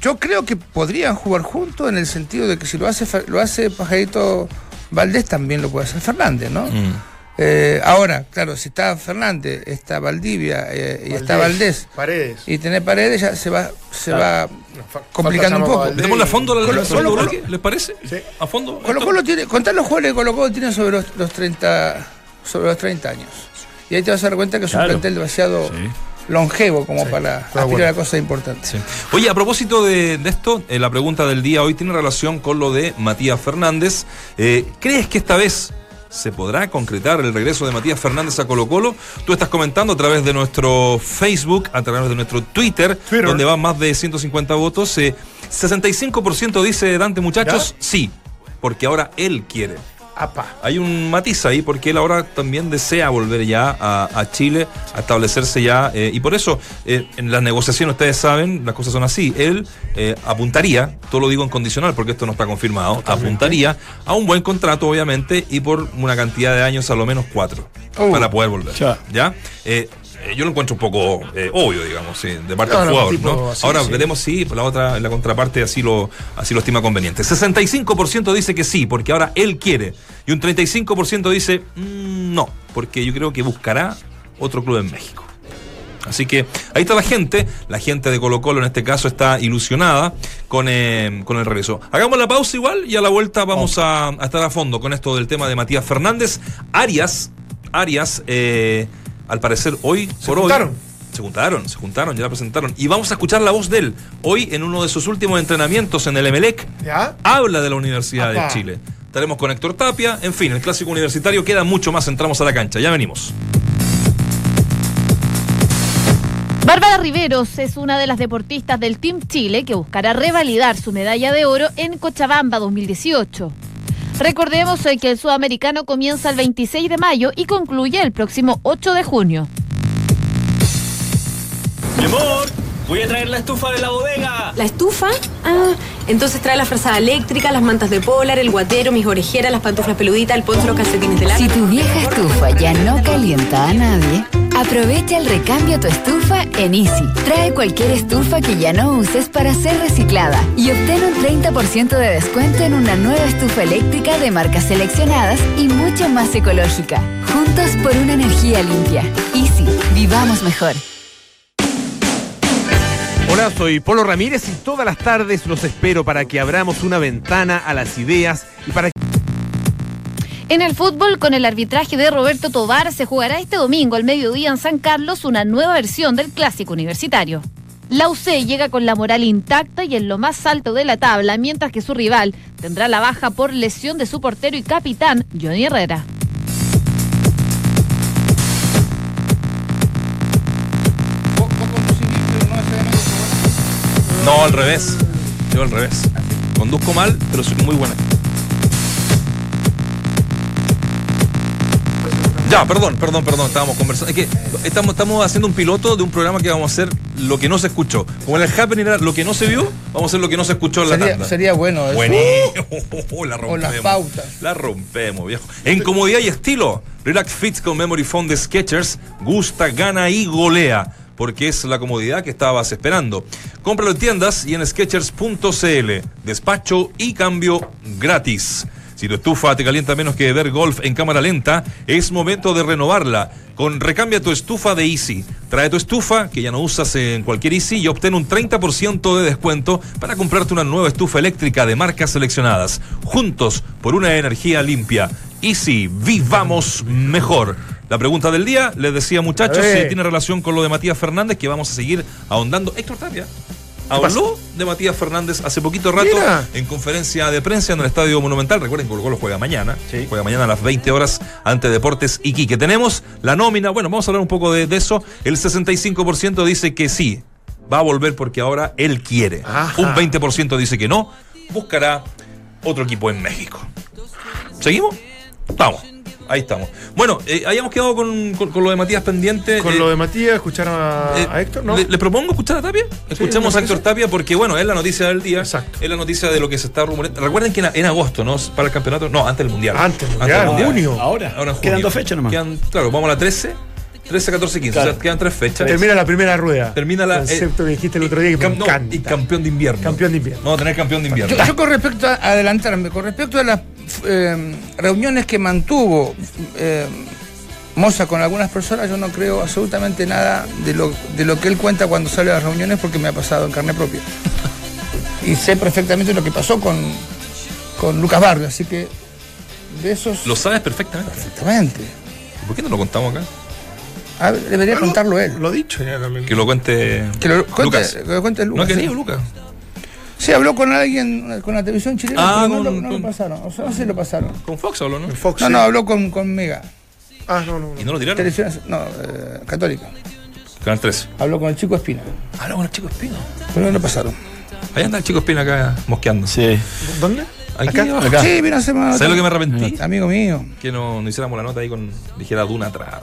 yo creo que podrían jugar juntos en el sentido de que si lo hace Fa- lo hace Pajarito Valdés, también lo puede hacer Fernández, ¿no? Mm. Eh, ahora, claro, si está Fernández, está Valdivia eh, y está Valdés Paredes. y tener paredes, ya se va, se va complicando un poco. Metemos a fondo la Colo- relación de Colo- Uruguay, ¿les parece? Sí. A fondo. Colo? Colo tiene, contar los jugadores que Colo Colo tiene sobre los, los 30 sobre los 30 años. Y ahí te vas a dar cuenta que es un plantel demasiado longevo como para aspirar a acuerdo. cosas importantes. Sí. Oye, a propósito de, de esto, eh, la pregunta del día hoy tiene relación con lo de Matías Fernández. Eh, ¿Crees que esta vez se podrá concretar el regreso de Matías Fernández a Colo Colo? Tú estás comentando a través de nuestro Facebook, a través de nuestro Twitter, Twitter. donde van más de 150 votos. Eh, 65% dice Dante, muchachos, sí, porque ahora él quiere. Apa. Hay un matiz ahí porque él ahora también desea volver ya a, a Chile, a establecerse ya. eh, y por eso, eh, en las negociaciones, ustedes saben, las cosas son así. Él eh, apuntaría, todo lo digo en condicional porque esto no está confirmado, apuntaría a un buen contrato, obviamente, y por una cantidad de años, a lo menos cuatro, Oh. para poder volver. Ya. ¿Ya? Eh, yo lo encuentro un poco eh, obvio, digamos, sí, de parte No, del jugador, tipo ¿no? así, Ahora sí. veremos si la otra, la contraparte así lo, así lo estima conveniente. 65% dice que sí, porque ahora él quiere. Y un 35% dice "Mm, no, porque yo creo que buscará otro club en México. Así que ahí está la gente, la gente de Colo Colo en este caso está ilusionada con, eh, con el regreso. Hagamos la pausa igual y a la vuelta vamos a, a estar a fondo con esto del tema de Matías Fernández. Arias, Arias, eh, al parecer hoy Se por hoy juntaron. se Se juntaron, se juntaron, ya la presentaron. Y vamos a escuchar la voz de él. Hoy, en uno de sus últimos entrenamientos en el Emelec, ¿Ya? habla de la Universidad de Chile. Estaremos con Héctor Tapia. En fin, el clásico universitario queda mucho más. Entramos a la cancha. Ya venimos. Bárbara Riveros es una de las deportistas del Team Chile que buscará revalidar su medalla de oro en Cochabamba 2018. Recordemos hoy que el sudamericano comienza el 26 de mayo y concluye el próximo 8 de junio. Mi amor, voy a traer la estufa de la bodega. ¿La estufa? Ah, entonces trae la frazada eléctrica, las mantas de polar, el guatero, mis orejeras, las pantuflas peluditas, el poncho, los calcetines de lana. Si tu vieja estufa ya no calienta a nadie, aprovecha el recambio a tu estufa en Easy. Trae cualquier estufa que ya no uses para ser reciclada y obtén un 30% de descuento en una nueva estufa eléctrica de marcas seleccionadas y mucho más ecológica. Juntos por una energía limpia. Easy, vivamos mejor. Hola, soy Polo Ramírez y todas las tardes los espero para que abramos una ventana a las ideas y para En el fútbol, con el arbitraje de Roberto Tobar, se jugará este domingo al mediodía en San Carlos una nueva versión del clásico universitario. La UC llega con la moral intacta y en lo más alto de la tabla, mientras que su rival tendrá la baja por lesión de su portero y capitán, Johnny Herrera. No, al revés. Yo al revés. Conduzco mal, pero soy muy buena. Ya, perdón, perdón, perdón, estábamos conversando. Es que estamos, estamos haciendo un piloto de un programa que vamos a hacer lo que no se escuchó. Como en el Happening era lo que no se vio, vamos a hacer lo que no se escuchó en la Sería, tanda. sería bueno eso. Buenísimo. la O rompemos. las pautas. La rompemos, viejo. En comodidad y estilo, Relax Fits con Memory Foam de Skechers gusta, gana y golea. Porque es la comodidad que estabas esperando. Cómpralo en tiendas y en Skechers.cl. Despacho y cambio gratis. Si tu estufa te calienta menos que ver golf en cámara lenta, es momento de renovarla. Con Recambia tu estufa de Easy. Trae tu estufa, que ya no usas en cualquier Easy, y obtén un 30% de descuento para comprarte una nueva estufa eléctrica de marcas seleccionadas. Juntos por una energía limpia. Easy, vivamos mejor. La pregunta del día, les decía muchachos, si tiene relación con lo de Matías Fernández, que vamos a seguir ahondando. Héctor Tapia. Habló de Matías Fernández hace poquito rato Mira. en conferencia de prensa en el Estadio Monumental. Recuerden que Colo juega mañana. Juega mañana a las 20 horas ante Deportes Iquique. Tenemos la nómina. Bueno, vamos a hablar un poco de, de eso. El 65% dice que sí. Va a volver porque ahora él quiere. Ajá. Un 20% dice que no. Buscará otro equipo en México. ¿Seguimos? Vamos. Ahí estamos. Bueno, eh, habíamos quedado con, con- con lo de Matías pendiente. Con Eh, lo de Matías, escucharon a, eh, a Héctor, ¿no? Le, le propongo escuchar a Tapia. Escuchemos a Héctor. Tapia porque, bueno, es la noticia del día. Exacto. Es la noticia de lo que se está rumoreando. Recuerden que en, en agosto, ¿no? Para el campeonato. No, antes del mundial. Antes del Mundial, junio. Ahora, Ahora en junio. quedan dos fechas nomás. Quedan, claro, vamos a la 13, 13, 14, 15. Claro. O sea, quedan tres fechas. Termina la primera rueda. Termina la. Concepto eh, que dijiste el otro día que cam- me no, encanta. y campeón de invierno. Campeón de invierno. Vamos a tener campeón de invierno. Yo, yo con respecto a adelantarme, con respecto a las eh, reuniones que mantuvo eh, Moza con algunas personas, yo no creo absolutamente nada de lo, de lo que él cuenta cuando sale a las reuniones porque me ha pasado en carne propia. y sé perfectamente lo que pasó con, con Lucas Barrio, así que de esos... Lo sabes perfectamente. Perfectamente. ¿Por qué no lo contamos acá? A ver, debería contarlo él. Lo dicho ya también. Que lo cuente. Que lo cuente, Lucas. que lo cuente No ha querido, sí. Lucas. Sí, habló con alguien, con la televisión chilena, Ah, pero no, con- lo, no lo con- pasaron. O sea, no sé si lo pasaron. Con Fox habló, ¿no? Fox. No, sí. no, habló con, con Mega. Ah, no, no. no. Y no lo tiraron. Televisión, no, eh, católica. Canal 13. Habló con el chico Espina. Habló con el chico Espino. Pero no lo pasaron. Ahí anda el chico Espino acá mosqueando. Sí. ¿Dónde? Aquí Acá. Acá. Sí, vino hacer una ¿Sabes lo que me arrepentí? Amigo mío. Que no, no hiciéramos la nota ahí con. Dijera Duna atrás.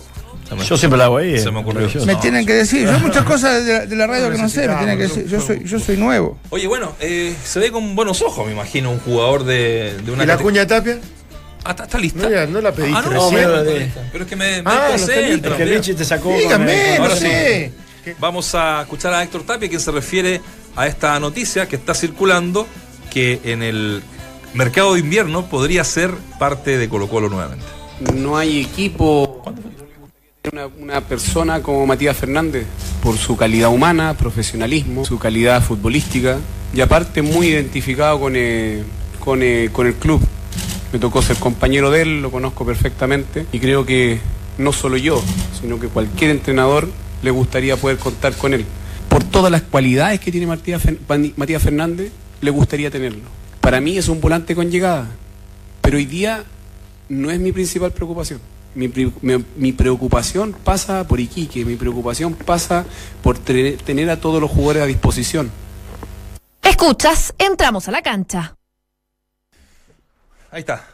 Me- Yo siempre la hago ahí. Se eh, me ocurrió. maravilloso. Me No. tienen que decir. Yo muchas cosas de la, de la radio que no sé, me tienen que decir. Yo soy, yo soy nuevo. Oye, bueno, eh, se ve con buenos ojos, me imagino, un jugador de, de una. ¿Y la cuña de Tapia? Ah, está, está lista. No, ya, no la pediste Ah, no, recién. no, pero pero, de- pero es que me, me Ah, no lista. Es que. Richie te sacó. Dígame, el- no Ahora sí. sé. Vamos a escuchar a Héctor Tapia, quien se refiere a esta noticia que está circulando, que en el mercado de invierno podría ser parte de Colo Colo nuevamente. No hay equipo. Una, persona como Matías Fernández, por su calidad humana, profesionalismo, su calidad futbolística y aparte muy identificado con, eh, con, eh, con el club. Me tocó ser compañero de él, lo conozco perfectamente y creo que no solo yo, sino que cualquier entrenador le gustaría poder contar con él. Por todas las cualidades que tiene Matías Fernández, le gustaría tenerlo. Para mí es un volante con llegada, pero hoy día no es mi principal preocupación. Mi, pri- mi- mi preocupación pasa por Iquique, mi preocupación pasa por tre- tener a todos los jugadores a disposición. Escuchas, entramos a la cancha. Ahí está.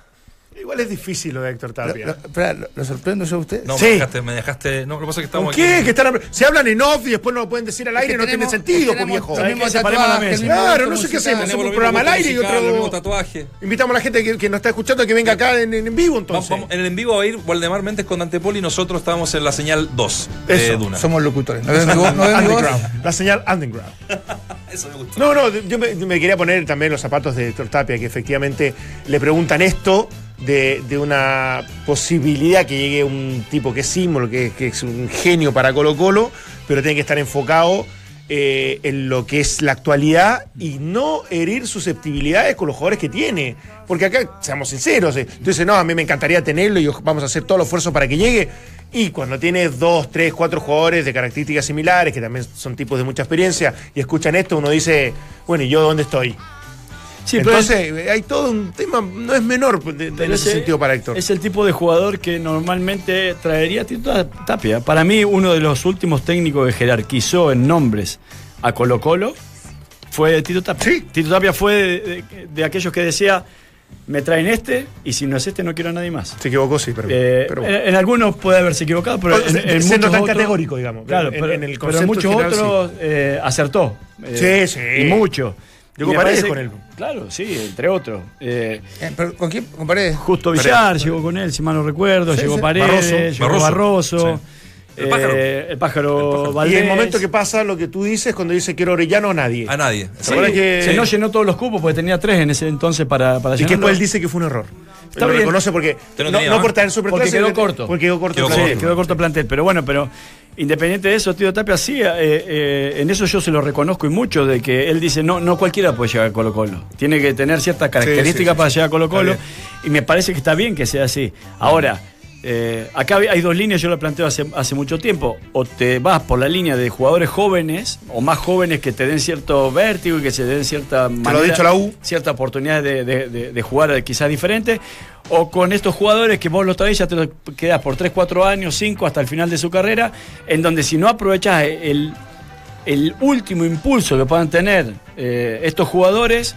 Igual es difícil lo de Héctor Tapia. Lo, espera, ¿lo, lo sorprendo yo a usted? No, Sí. me dejaste, me dejaste. No, lo que pasa es que ¿Con estamos qué? aquí. Que están, se hablan en off y después no lo pueden decir al aire, que no tenemos- tiene sentido, pues, viejo. Claro, no sé qué hacemos. Tenemos un programa al aire y otro- mismos tatuajes. Invitamos a la gente que, que nos está escuchando que venga acá en, en vivo, entonces. Vamos, vamos, en el en vivo va a ir Waldemar Méndez con Antepoli y nosotros estamos en la señal 2 de Eso. Duna. Somos locutores. La señal underground. Eso me gusta. No, no, yo me, me quería poner también los zapatos de Héctor Tapia, que efectivamente le preguntan esto de, de una posibilidad que llegue un tipo que es símbolo, que, es un genio para Colo Colo, pero tiene que estar enfocado eh, en lo que es la actualidad y no herir susceptibilidades con los jugadores que tiene. Porque acá, seamos sinceros, eh, tú dices, no, a mí me encantaría tenerlo y vamos a hacer todo el esfuerzo para que llegue. Y cuando tienes dos, tres, cuatro jugadores de características similares, que también son tipos de mucha experiencia, y escuchan esto, uno dice, bueno, ¿y yo dónde estoy? Sí, pero Entonces, eh, hay todo un tema, no es menor de- de- en ese sentido para Héctor. Es el tipo de jugador que normalmente traería Tito Tapia. Para mí, uno de los últimos técnicos que jerarquizó en nombres a Colo Colo fue Tito Tapia. Tito Tapia fue de, de- de aquellos que decía, me traen este y si no es este no quiero a nadie más. Se equivocó, sí, pero... Eh, pero- en, en algunos puede haberse equivocado, pero en, en muchos tan otros- categórico, digamos, Claro, pero, en el pero muchos general, otros eh, acertó. Eh, Sí, sí. Y mucho. Llegó Y me Paredes parece- con él. Claro, sí, entre otros. Eh, Eh, pero ¿Con quién? ¿Con Paredes? Justo Paredes. Villar llegó con él, si mal no recuerdo, Sí, llegó sí. Paredes, Barroso. llegó Barroso. Barroso. Sí. El pájaro. eh, el pájaro y Valdés. el momento que pasa lo que tú dices cuando dice quiero Orellano a nadie. A nadie. Sí, Ahora que- se no llenó todos los cupos porque tenía tres en ese entonces para, para y que después él dice que fue un error. Está lo bien. reconoce porque no no, tenía no más. por tener Porque quedó corto. Porque quedó corto. Quedó el Sí, plantel. quedó corto el plantel. Pero bueno, pero independiente de eso, Tío Tapia sí, eh, eh, en eso yo se lo reconozco y mucho, de que él dice, no, no cualquiera puede llegar a Colo Colo. Tiene que tener ciertas características sí, para sí. llegar a Colo Colo. Y me parece que está bien que sea así. Ahora, eh, acá hay dos líneas, yo lo planteo hace, hace mucho tiempo. O te vas por la línea de jugadores jóvenes, o más jóvenes que te den cierto vértigo y que se den cierta lo ha dicho la U. cierta oportunidad de, de- de- de jugar quizás diferente, o con estos jugadores que vos los traes ya te los quedás por 3, 4 años, 5 hasta el final de su carrera, en donde si no aprovechás el, el último impulso que puedan tener eh, estos jugadores,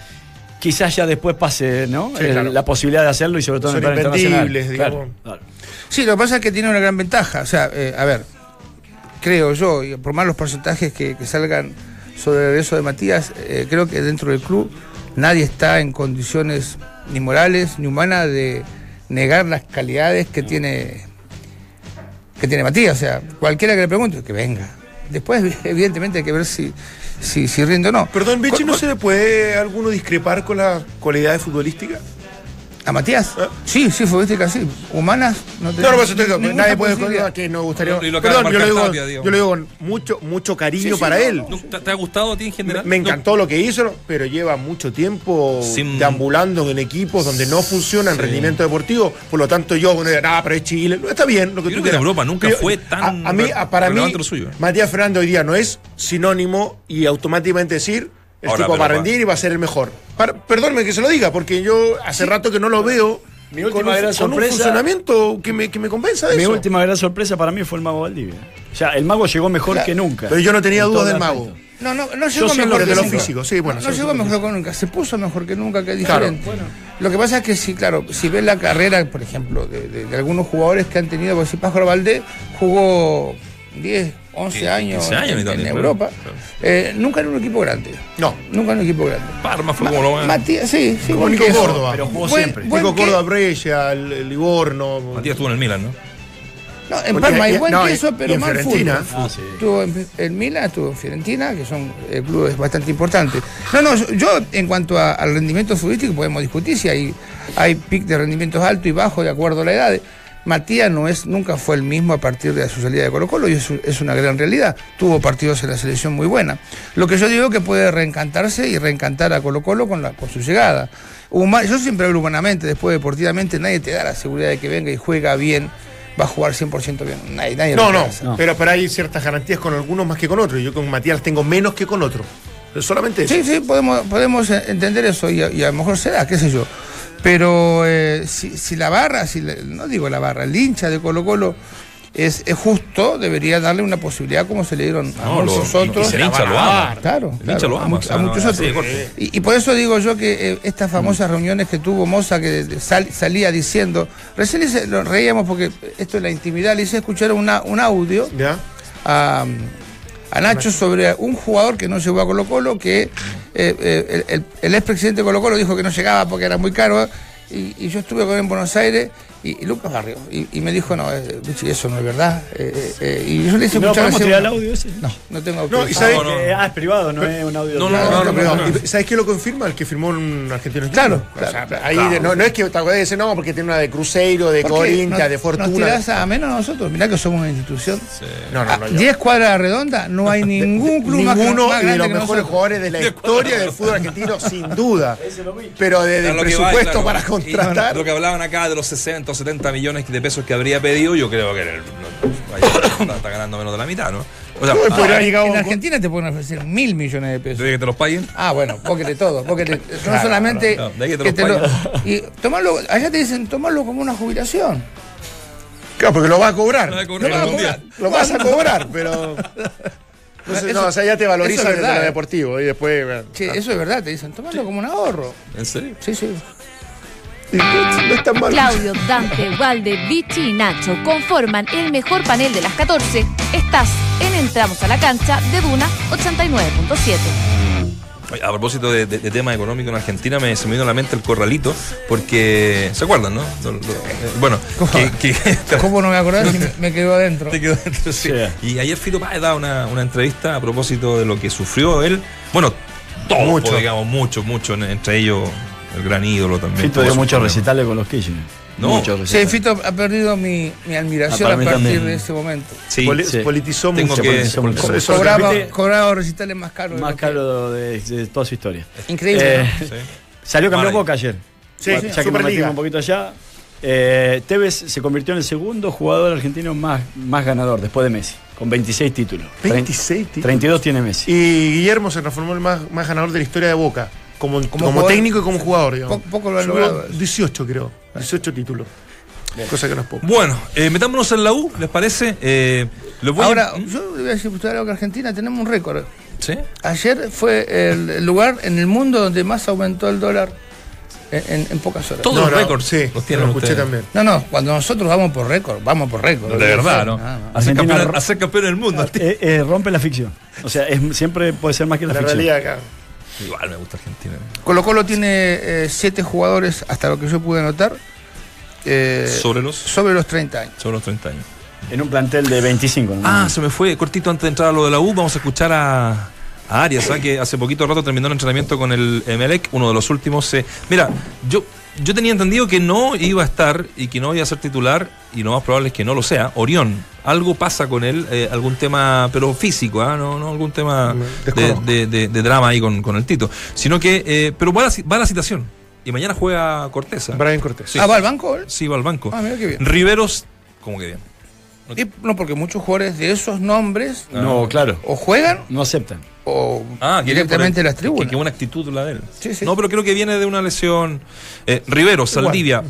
quizás ya después pase ¿no? Sí, El- claro. la posibilidad de hacerlo y sobre todo Son en el internacional. digamos. claro. Sí, lo que pasa es que tiene una gran ventaja. O sea, eh, a ver, creo yo, y por más los porcentajes que, que salgan sobre el regreso de Matías, eh, creo que dentro del club nadie está en condiciones ni morales ni humanas de negar las calidades que tiene que tiene Matías. O sea, cualquiera que le pregunte, que venga. Después, evidentemente, hay que ver si, si, si rinde o no. Perdón, Vichy, ¿no se le puede alguno discrepar con las cualidades futbolísticas? ¿A Matías? Ah. Sí, sí, futbolísticas, sí. Humanas, no te No, no, pues, estoy- ninguna nadie puede posibilidad. que nos gustaría. Lo Perdón, yo lo, digo, Tapia, digamos. yo lo digo con mucho, mucho cariño Sí, sí, para no, él. ¿No? ¿Te, te ha gustado a ti en general? me encantó lo que hizo, pero lleva mucho tiempo Sin- deambulando en equipos donde no funciona en Sí. rendimiento deportivo. Por lo tanto, yo, bueno, nada, pero es Chile. No, está bien lo que Yo creo tú que en quieras. Europa nunca Pero, fue tan A, a mí, a- para mí. Matías Fernández hoy día no es sinónimo y automáticamente decir. El Ahora, tipo va a rendir y va a ser el mejor. Para- perdónme que se lo diga, porque yo hace rato que no lo veo Mi con, última un, gran con un sorpresa- funcionamiento que me, que me convenza de Mi eso. última gran sorpresa para mí fue el Mago Valdivia. O sea, el Mago llegó mejor Claro. que nunca. Pero yo no tenía En dudas del mago. aspecto. No, no, no llegó Yo mejor que de lo nunca. físico, sí, bueno, No, llegó mejor que nunca, se puso mejor que nunca, que es Claro, diferente. Lo que pasa es que sí, claro, si ves la carrera, por ejemplo, de, de- de algunos jugadores que han tenido, porque si Pájaro Valdés jugó 10, 11 Sí, años, 15 años en Italia, Europa, eh, nunca en un equipo grande. No. Nunca en un equipo grande. Parma fue como lo más. Matías, sí, sí, Como Nico. Córdoba. Pero jugó Buen- siempre. buen Nico que- Córdoba Brescia, el, el Livorno. Matías estuvo en el Milan, ¿no? No, en Porque- Parma hay buen no, queso, pero en mal Fiorentina. fútbol. Ah, sí. Estuvo en, en Milan, estuvo en Fiorentina, que son eh, clubes bastante importantes. No, no, yo, yo, en cuanto a- al rendimiento futbolístico podemos discutir si hay, hay pic de rendimientos altos y bajos de acuerdo a la edad. Matías no es, nunca fue el mismo a partir de su salida de Colo Colo y es, es una gran realidad. Tuvo partidos en la selección muy buena. Lo que yo digo que puede reencantarse y reencantar a Colo Colo con, la, con su llegada. Yo siempre hablo humanamente, después deportivamente nadie te da la seguridad de que venga y juega bien va a jugar 100% bien. Nadie, nadie No, lo no, hacer. Pero, pero hay ciertas garantías con algunos más que con otros. Yo con Matías tengo menos que con otros. Solamente eso. Sí, sí, podemos, podemos eh, entender eso y a, y a lo mejor se da, qué sé yo. Pero eh, si, si la barra, si la- no digo la barra, el hincha de Colo Colo es, es justo, debería darle una posibilidad como se le dieron a No, muchos lo- otros. y hincha lo ama. Claro, El claro, hincha lo a, o sea, muchos otros. Y, y por eso digo yo que eh, estas famosas reuniones que tuvo Moza, que sal- salía diciendo, recién lo reíamos porque esto es la intimidad, le hice escuchar una, un audio a, a Nacho sobre un jugador que no llegó a Colo Colo, que eh, eh, el, el, el expresidente de Colo Colo dijo que no llegaba porque era muy caro, y, y yo estuve con él en Buenos Aires, y, y Lucas Barrio, y, y me dijo, no, eh, eso no es verdad. Eh, eh, y yo le hice ¿No podemos tirar el audio ese? No, no tengo No, y Eh, ah, es privado, no es un audio. No, no, no, no, no, ¿Y ¿Sabes qué lo confirma? El que firmó un argentino. Claro, O sea, claro, ahí de- no, no es que te acuerdas de ese, no, porque tiene una de Cruzeiro, de Nos- de Nos Fortuna. tirás a menos nosotros, mirá que somos una institución. No, no, no. A yo- 10 cuadras redondas, no hay ningún club más, Ninguno más de los mejores jugadores de la historia del fútbol argentino, sin duda. Pero de, Claro, del lo que va, presupuesto para contratar. Lo que hablaban acá de los 60 o 70 millones de pesos que habría pedido, yo creo que el- no, vaya, está ganando menos de la mitad, ¿no? O sea, No, ah, en Argentina te pueden ofrecer mil millones de pesos. ¿De que te los paguen? Ah, bueno, póquete todo, póquete. No solamente. claro, de ahí que te que los te lo- paguen. y tomarlo, allá te dicen, tomarlo como una jubilación. Claro, porque lo va a cobrar. Lo a cobrar el vas a cobrar, pero. No, o sea, ya te eso valoriza es desde verdad, lo eh. deportivo y después. ah. eso es verdad, te dicen, tomarlo como un ahorro. ¿En serio? Sí, sí. No es tan malo. Claudio, Dante, Valde, Vichy y Nacho conforman el mejor panel de las 14. Estás en Entramos a la Cancha de Duna 89.7. Oye, A propósito de, de- de tema económico en Argentina, me, se me vino a la mente el corralito, porque. ¿Se acuerdan, no? Lo- lo- eh, bueno, que, que- ¿Cómo no me acordaba si me- me quedó adentro? Te quedó dentro, sí. Y ayer Fito Páez daba una, una entrevista a propósito de lo que sufrió él. Bueno, todo, Mucho. digamos, mucho, mucho, en- entre ellos el gran ídolo también. Fito dio muchos recitales con los Kirchner. No. Sí. Fito ha perdido mi, mi admiración Ah, a partir también. de ese momento. Sí, Poli- sí. Politizó Tengo mucho. que- politizó mucho. Eso- eso- Cobraba, recitales más caros. Más lo que- caro de, de toda su historia. Increíble. Eh, ¿no? Sí. Salió campeón. Boca ayer. Sí, ya que nos metimos un poquito allá. Eh, Tevez se convirtió en el segundo jugador argentino más, más ganador después de Messi, con 26 títulos. 26 títulos. 32 tiene Messi. Y Guillermo se transformó en el más, más ganador de la historia de Boca. Como, como, jugador- técnico y como jugador, digamos. Po- poco lo han Subió logrado. 18, creo. 18 títulos. Cosa que no es poco. Bueno, eh, metámonos en la U, ¿les parece? Eh, voy a- Ahora, ¿Mm? yo le voy a decir algo que Argentina tenemos un récord. ¿Sí? Ayer fue el, lugar en el mundo donde más aumentó el dólar en, en- en pocas horas. Todos No, los no, récords sí, los tienen lo escuché ustedes. también. No, no, cuando nosotros vamos por récord, vamos por récord. De verdad, ¿no? Ah. Hacer campeón, hacer campeón del mundo. Eh, eh, rompe la ficción. O sea, es- siempre puede ser más que la, La ficción. realidad acá. Igual me gusta Argentina. Colo Colo tiene eh, siete jugadores, hasta lo que yo pude notar, eh, Sobre los, sobre los 30 años. sobre los 30 años. En un plantel de 25. ¿no? Ah, se me fue cortito antes de entrar a lo de la U. Vamos a escuchar a, a Arias, ¿ah? que hace poquito rato terminó el entrenamiento con el Emelec, uno de los últimos. eh. Mira, yo, yo tenía entendido que no iba a estar y que no iba a ser titular, y lo más probable es que no lo sea. Orión, algo pasa con él, eh, algún tema, pero físico, ¿ah? no, no algún tema de, Desconozco. de- de- de drama ahí con, con el Tito. Sino que, eh, pero va a, la, va la citación. Y mañana juega Cortés. Brian Cortés. Sí. Ah, va al banco. Sí, va al banco. Ah, mira qué bien. Riveros, ¿cómo que bien? Y, no, porque muchos jugadores de esos nombres No, claro. o juegan No aceptan. o Ah, directamente el- las tribunas. Qué, buena actitud la de él. Sí, sí. No, pero creo que viene de una lesión. Eh, Rivero, Saldivia,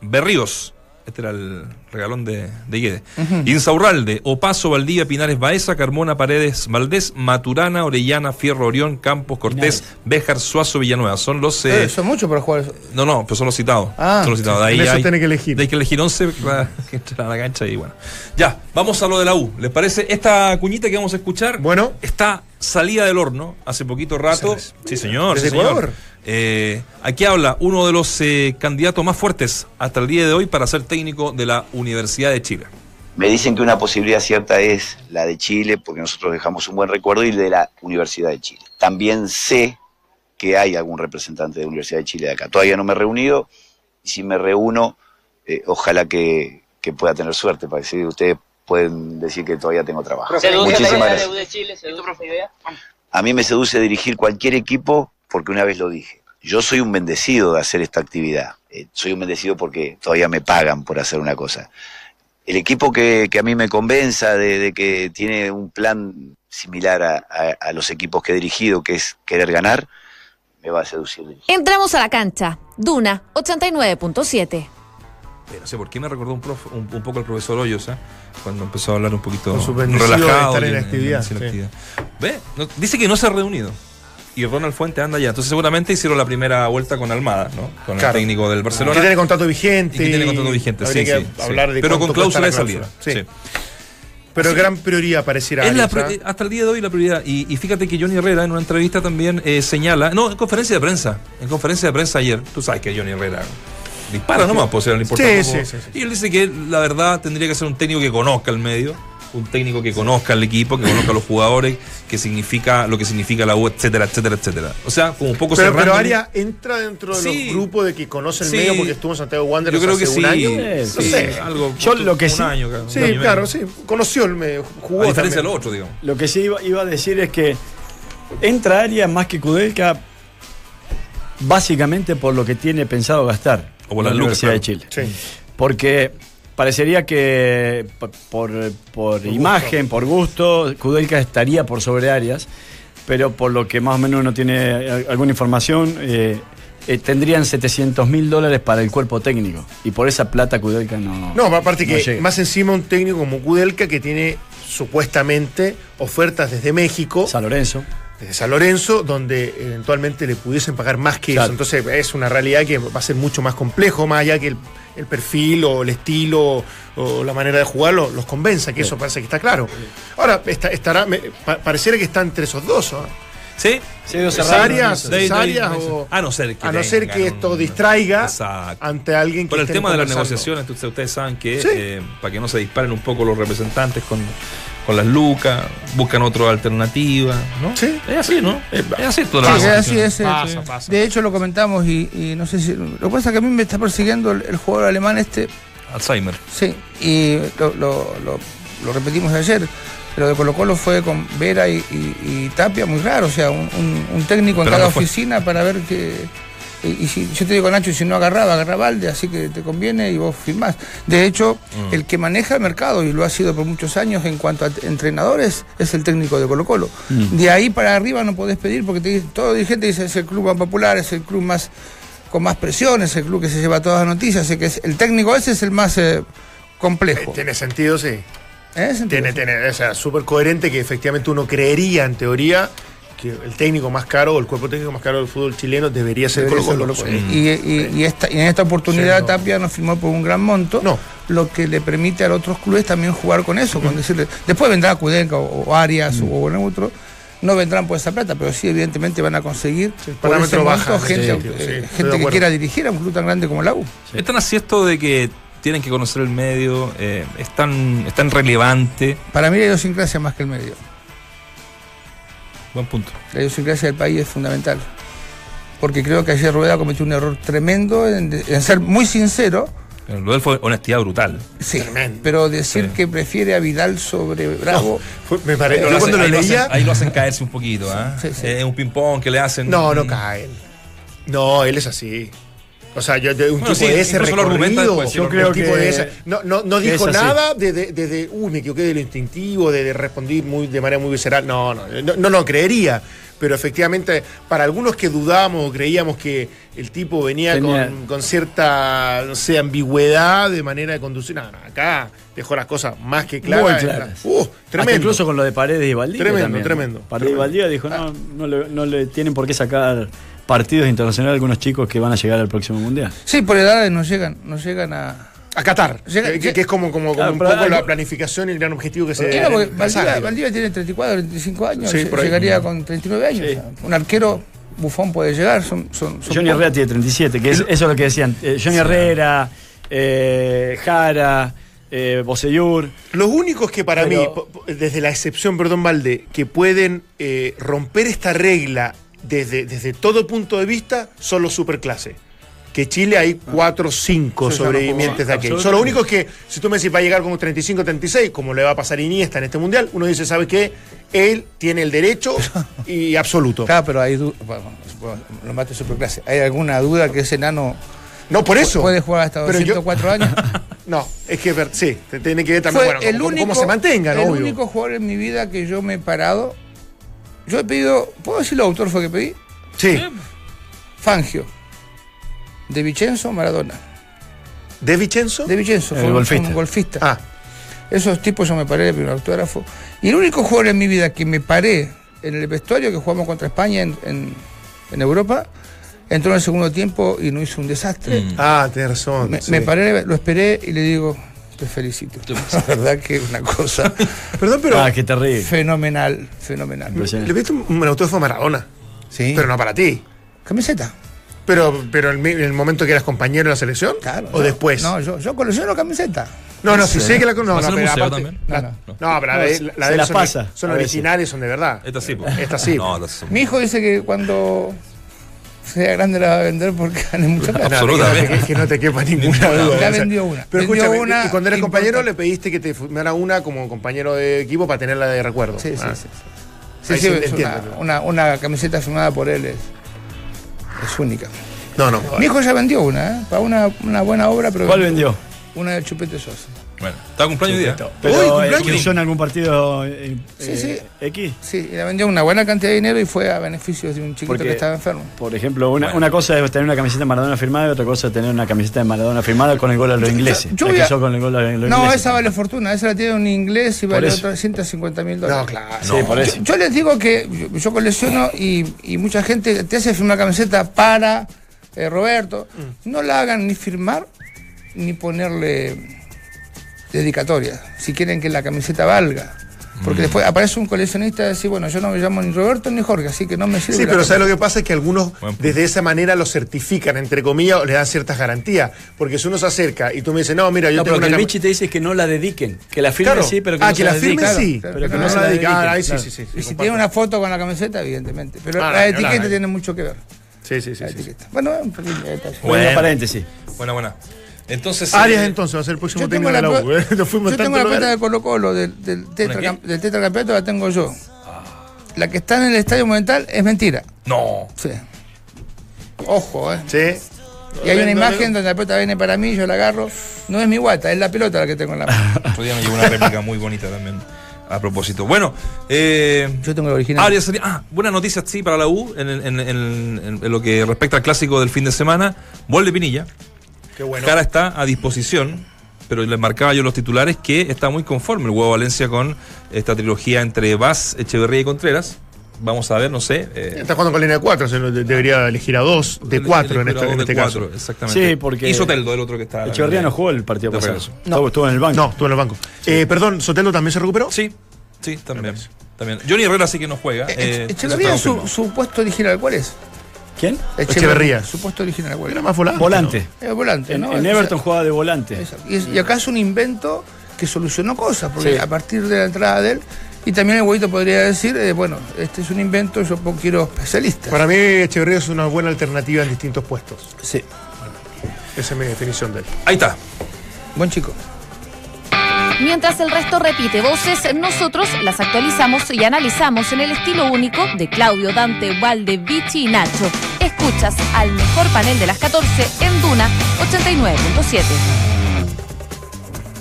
Berríos. Este era el regalón de, de Guede. Insaurralde, Opaso, Valdivia, Pinares, Baeza, Carmona, Paredes, Valdés, Maturana, Orellana, Fierro, Orión, Campos, Cortés, Béjar, Suazo, Villanueva. Son los. eh, Eh, son muchos para jugar no, no, pero son los citados. Ah, son los citados. De ahí eso hay, tiene que elegir. de ahí que elegir 11 para que entren a la cancha y bueno. Ya, vamos a lo de la U. ¿Les parece? Esta cuñita que vamos a escuchar Bueno. está salida del horno hace poquito rato. Sí, señor. ¿Desde sí, señor. Ecuador? Eh, aquí habla uno de los candidatos más fuertes hasta el día de hoy para ser técnico de la Universidad de Chile. Me dicen que una posibilidad cierta es la de Chile, porque nosotros dejamos un buen recuerdo, y de la Universidad de Chile. También sé que hay algún representante de la Universidad de Chile de acá. Todavía no me he reunido, y si me reúno, eh, ojalá que, que pueda tener suerte, para decir, ustedes pueden decir que todavía tengo trabajo. Muchísimas gracias. de Chile? ¿Se idea? A mí me seduce dirigir cualquier equipo porque una vez lo dije. Yo soy un bendecido de hacer esta actividad. Eh, soy un bendecido porque todavía me pagan por hacer una cosa. el equipo que, que a mí me convenza de, de que tiene un plan similar a, a- a los equipos que he dirigido, que es querer ganar, me va a seducir. Entramos a la cancha. Duna 89.7. Eh, No sé por qué me recordó un, profe- un, un poco al profesor Hoyos, ¿eh? cuando empezó a hablar un poquito bendecido de relajado. estar en y actividad, sin sí. actividad. Ve, no- dice que no se ha reunido. Y Ronald Fuente anda allá. Entonces seguramente hicieron la primera vuelta con Almada, ¿no? Con Claro. el técnico del Barcelona. Que tiene contrato vigente. Y que tiene contrato vigente, sí, que sí, hablar de Pero con cláusula de salida. Sí. Pero Sí. gran prioridad pareciera. Es la ¿ah? hasta el día de hoy la prioridad. Y, y fíjate que Johnny Herrera en una entrevista también eh, señala, no, en conferencia de prensa, en conferencia de prensa ayer, tú sabes que Johnny Herrera dispara nomás, pues no le importa Sí, poco. sí, sí, sí. Y él dice que la verdad tendría que ser un técnico que conozca el medio, un técnico que conozca el equipo, que conozca a los jugadores, que significa lo que significa la U, etcétera, etcétera, etcétera. O sea, como un poco Pero, cerrando- pero Arias entra dentro de Sí. los grupos de que conoce el Sí. medio porque estuvo en Santiago Wanderers Yo creo que sí. un año. No sí, sé. algo, Yo lo que un sí- año, un Sí, año claro, sí. Conoció el medio. Jugó A diferencia de también. lo otro, digo. Lo que sí iba, iba a decir es que entra Arias más que Kudelka básicamente por lo que tiene pensado gastar O por la lucas, Universidad de claro. Chile. Sí. Porque parecería que por, por, por imagen, por gusto, Kudelka estaría por sobre Arias, pero por lo que más o menos uno tiene eh, alguna información, eh, eh, tendrían 700 mil dólares para el cuerpo técnico. Y por esa plata Kudelka no. No, aparte que llega. más encima un técnico como Kudelka que tiene supuestamente ofertas desde México. San Lorenzo. Desde San Lorenzo, donde eventualmente le pudiesen pagar más que Claro. eso. Entonces es una realidad que va a ser mucho más complejo, más allá que el, el perfil o el estilo o la manera de jugar lo- los convenza, que eso parece que está claro. Ahora, está- estará, me- pa- pareciera que está entre esos dos. ¿no? Sí. Sí, ¿Es cerrado, Arias? David- ¿Es David Arias Mason. o- A no ser que a no ser que esto un- distraiga Exacto. ante alguien que Por el tema de las negociaciones, ustedes saben que Sí. eh, para que no se disparen un poco los representantes con, con las lucas, buscan otra alternativa, ¿no? Sí. Es así, ¿no? Es, es así toda Sí, la es así, negociación. es, Pasa, sí. pasa. De hecho, lo comentamos y, y no sé si. Lo que pasa es que a mí me está persiguiendo el, el jugador alemán este. Alzheimer. Sí, y lo, lo- lo- lo repetimos ayer. Pero de Colo Colo fue con Vera y, y- y Tapia muy raro. O sea, un, un- un técnico en Pero cada no oficina para ver que. Y, y si yo te digo, Nacho, si no agarraba, agarra Valde, así que te conviene y vos firmás. De hecho, Mm. el que maneja el mercado, y lo ha sido por muchos años en cuanto a entrenadores, es el técnico de Colo Colo. Mm. De ahí para arriba no podés pedir porque te, todo dirigente dice es el club más popular, es el club más con más presión, es el club que se lleva todas las noticias, así que es- el técnico ese es el más eh, complejo. Eh, Tiene sentido, sí. Tiene, tiene, o sea, súper coherente que efectivamente uno creería, en teoría, que el técnico más caro o el cuerpo técnico más caro del fútbol chileno debería ser Debería ser Colo-Colo. Colo-Colo. Sí. Y, y- y esta, y en esta oportunidad Sí, no. Tapia nos firmó por un gran monto, No. lo que le permite a los otros clubes también jugar con eso, con decirle, después vendrá Cudenca o, o Arias o algún otro, no vendrán por esa plata, pero sí evidentemente van a conseguir el por ese baja, monto sí, gente, sí, eh, sí, gente que quiera dirigir a un club tan grande como la U. Es tan así esto de que tienen que conocer el medio, eh, es, tan, es tan relevante. Para mí la idiosincrasia más que el medio. Buen punto. La idiosincrasia del país es fundamental. Porque creo que ayer Rueda cometió un error tremendo en, en ser muy sincero. Lo de él fue honestidad brutal. Sí, Tremendo. pero decir Sí. que prefiere a Vidal sobre Bravo. Me pare- Yo cuando lo ahí, leía. hacen, ahí lo hacen caerse un poquito, ¿ah? Sí, sí. Es un ping-pong que le hacen. No, no cae él. No, él es así. O sea, yo, yo- un Bueno, tipo sí, de ese recorrido, después, yo creo un tipo que- de esa- no, no, no que dijo nada de, de, de- uy, me equivoqué de lo instintivo, de, responder muy, de manera muy visceral. No, no, no, no creería. Pero efectivamente, para algunos que dudábamos o creíamos que el tipo venía con, con cierta, no sé, ambigüedad de manera de conducir. No, no, acá dejó las cosas más que claras. Muy claras. Uh, Hasta tremendo. incluso con lo de Paredes y Valdivia. Tremendo, también. tremendo. Paredes y Valdivia dijo: no, no, le, no le tienen por qué sacar partidos internacionales algunos chicos que van a llegar al próximo mundial. Sí, por edades no llegan, no llegan a. A Qatar, Llega- que, que es como, como, como Claro, un poco algo- la planificación y el gran objetivo que se Claro, porque Valdivia, tiene 34, 35 años, Sí, llegaría con 39 años. Sí. o sea, un arquero bufón puede llegar, son, son, son Johnny. Herrera tiene 37, que es, eso es lo que decían. Eh, Johnny Herrera, eh, Jara, eh, Bosellur. Los únicos que para Pero- mí, desde la excepción, perdón, Valde, que pueden eh, romper esta regla desde, desde todo punto de vista son los superclase. Que Chile hay 4 o 5 Sí, sobrevivientes de aquello. absolutamente. Son los únicos que, si tú me decís va a llegar con un 35 36, como le va a pasar Iniesta en este mundial, uno dice, ¿sabes qué? Él tiene el derecho y absoluto. Claro, pero hay bueno, lo mate superclase. ¿Hay alguna duda que ese enano No, por eso. puede jugar hasta Pero yo- 204 años? No, es que sí, tiene que ver también bueno, el cómo, único, cómo se mantenga, ¿no? El único jugador en mi vida que yo me he parado. Yo he pedido. ¿Puedo decir el autor fue que pedí? Sí. Fangio. De Vicenzo Maradona. ¿De Vicenzo? De Vicenzo, El fue un- golfista. un golfista. Ah, Esos tipos yo me paré de primer autógrafo. Y el único jugador en mi vida que me paré en el vestuario que jugamos contra España en, en- en Europa, entró en el segundo tiempo y no hizo un desastre. ah, tienes razón. Me, sí. me paré, lo esperé y le digo, te felicito. La verdad que es una cosa Perdón, pero Ah, qué terrible. fenomenal, fenomenal. Le viste un, un autógrafo a Maradona, Sí. pero no para ti. Camiseta. Pero, pero en, el momento que eras compañero de la selección Claro. o no, después. No, yo, yo colecciono camiseta. no, no, sí sé que la no, ¿Va a no, pero aparte- la- No, no, no. pero la de, la, la se de las son, pasa, son originales, son de verdad. Esta sí, pues. Esta sí. No, esta sí. Mi hijo dice que cuando sea grande la va a vender porque gane mucha plata. Absolutamente. Que, que- que no te quepa ninguna duda. Ya O sea, vendió una. Pero Vendió escúchame, una y cuando eras importante. compañero le pediste que te firmara una como compañero de equipo para tenerla de recuerdo. Sí, sí, Ah. sí. Sí, sí, sí es entiendo. una, una, una camiseta firmada por él es, es única. No, no. Mi hijo ya vendió una, ¿eh? Para una, una buena obra, pero. ¿Cuál vendió? Una del Chupete Sosa. Bueno, está cumpleaños hoy día. Pero Uy, eh, cumpleaños. ¿que usó en algún partido eh, Sí, eh, sí. X? Sí, y le vendió una buena cantidad de dinero y fue a beneficio de un chiquito Porque- que estaba enfermo. Por ejemplo, una, Bueno. una cosa es tener una camiseta de Maradona firmada y otra cosa es tener una camiseta de Maradona firmada con el gol a los ingleses. yo a- usó con el gol a los No, ingleses. esa vale fortuna, esa la tiene un inglés y vale eso. otros 150 mil dólares. No, claro. Sí, por eso. Yo, yo les digo que yo, yo colecciono y, y mucha gente te hace firmar una camiseta para eh, Roberto. Mm. No la hagan ni firmar ni ponerle dedicatoria, si quieren que la camiseta valga. Porque Mm. después aparece un coleccionista y dice, bueno, yo no me llamo ni Roberto ni Jorge, así que no me sirve. Sí, la pero ¿sabes lo camiseta". que pasa? Es que algunos desde esa manera lo certifican, entre comillas, o le dan ciertas garantías. Porque si uno se acerca y tú me dices, no, mira, yo No, tengo pero que una el cami- Vichy te dice que no la dediquen. Que la Claro. sí, pero que ah, no que se la firmen Claro, sí, claro, pero que no no se la la dediquen. Ah, ahí sí, claro. sí, sí. Y si comparto. tiene una foto con la camiseta, evidentemente. Pero Ah, la etiqueta tiene mucho que ver. Sí, sí, sí. La sí, sí. etiqueta. Bueno, un pequeño detalle. Bueno, Bueno. paréntesis. Buena, buena. Entonces. Arias eh, entonces va a ser el próximo técnico de la, U. ¿eh? Nos fuimos yo tengo la plata de Colo Colo del, del, tetra, del tetracampeonato, la tengo yo. La que está en el Estadio Monumental es mentira. No. Sí. Ojo, ¿eh? Sí. Y hay una imagen vendo. donde la pelota viene para mí, yo la agarro. No es mi guata, es la pelota la que tengo en la mano. Otro día me llegó una réplica muy bonita también. A propósito. Bueno, eh, Yo tengo la original. Arias, ah, buena noticia sí para la U en, en- en- lo que respecta al clásico del fin de semana. De Pinilla. Qué bueno. Cara está a disposición, pero le marcaba yo los titulares que está muy conforme el Huevo Valencia con esta trilogía entre Vaz, Echeverría y Contreras. Vamos a ver, no sé. eh, Está jugando con línea de cuatro, se lo de- debería elegir a dos, de cuatro en este, en de este cuatro, caso. Exactamente. Sí, porque- Y Soteldo, el otro que está. Echeverría no jugó el partido pasado. regreso. Estuvo, estuvo en el banco. No, estuvo en el banco. Eh, perdón, ¿Soteldo también se recuperó? Sí, sí, también. también. Johnny Herrera sí que no juega. Eh, eh, Echeverría, su, su puesto original, ¿cuál es? ¿Quién? Echeverría. Su puesto original, ¿cuál Era más volante. Volante. En, ¿no? en O sea, Everton jugaba de volante. Y, es- y acá es un invento que solucionó cosas, porque Sí. a partir de la entrada de él, y también el huevito podría decir, eh, bueno, este es un invento, yo quiero especialistas. Para mí, Echeverría es una buena alternativa en distintos puestos. Sí. Esa es mi definición de él. Ahí está. Buen chico. Mientras el resto repite voces, nosotros las actualizamos y analizamos en el estilo único de Claudio, Dante, Valde, Vichy y Nacho. Escuchas al mejor panel de las 14 en Duna 89.7.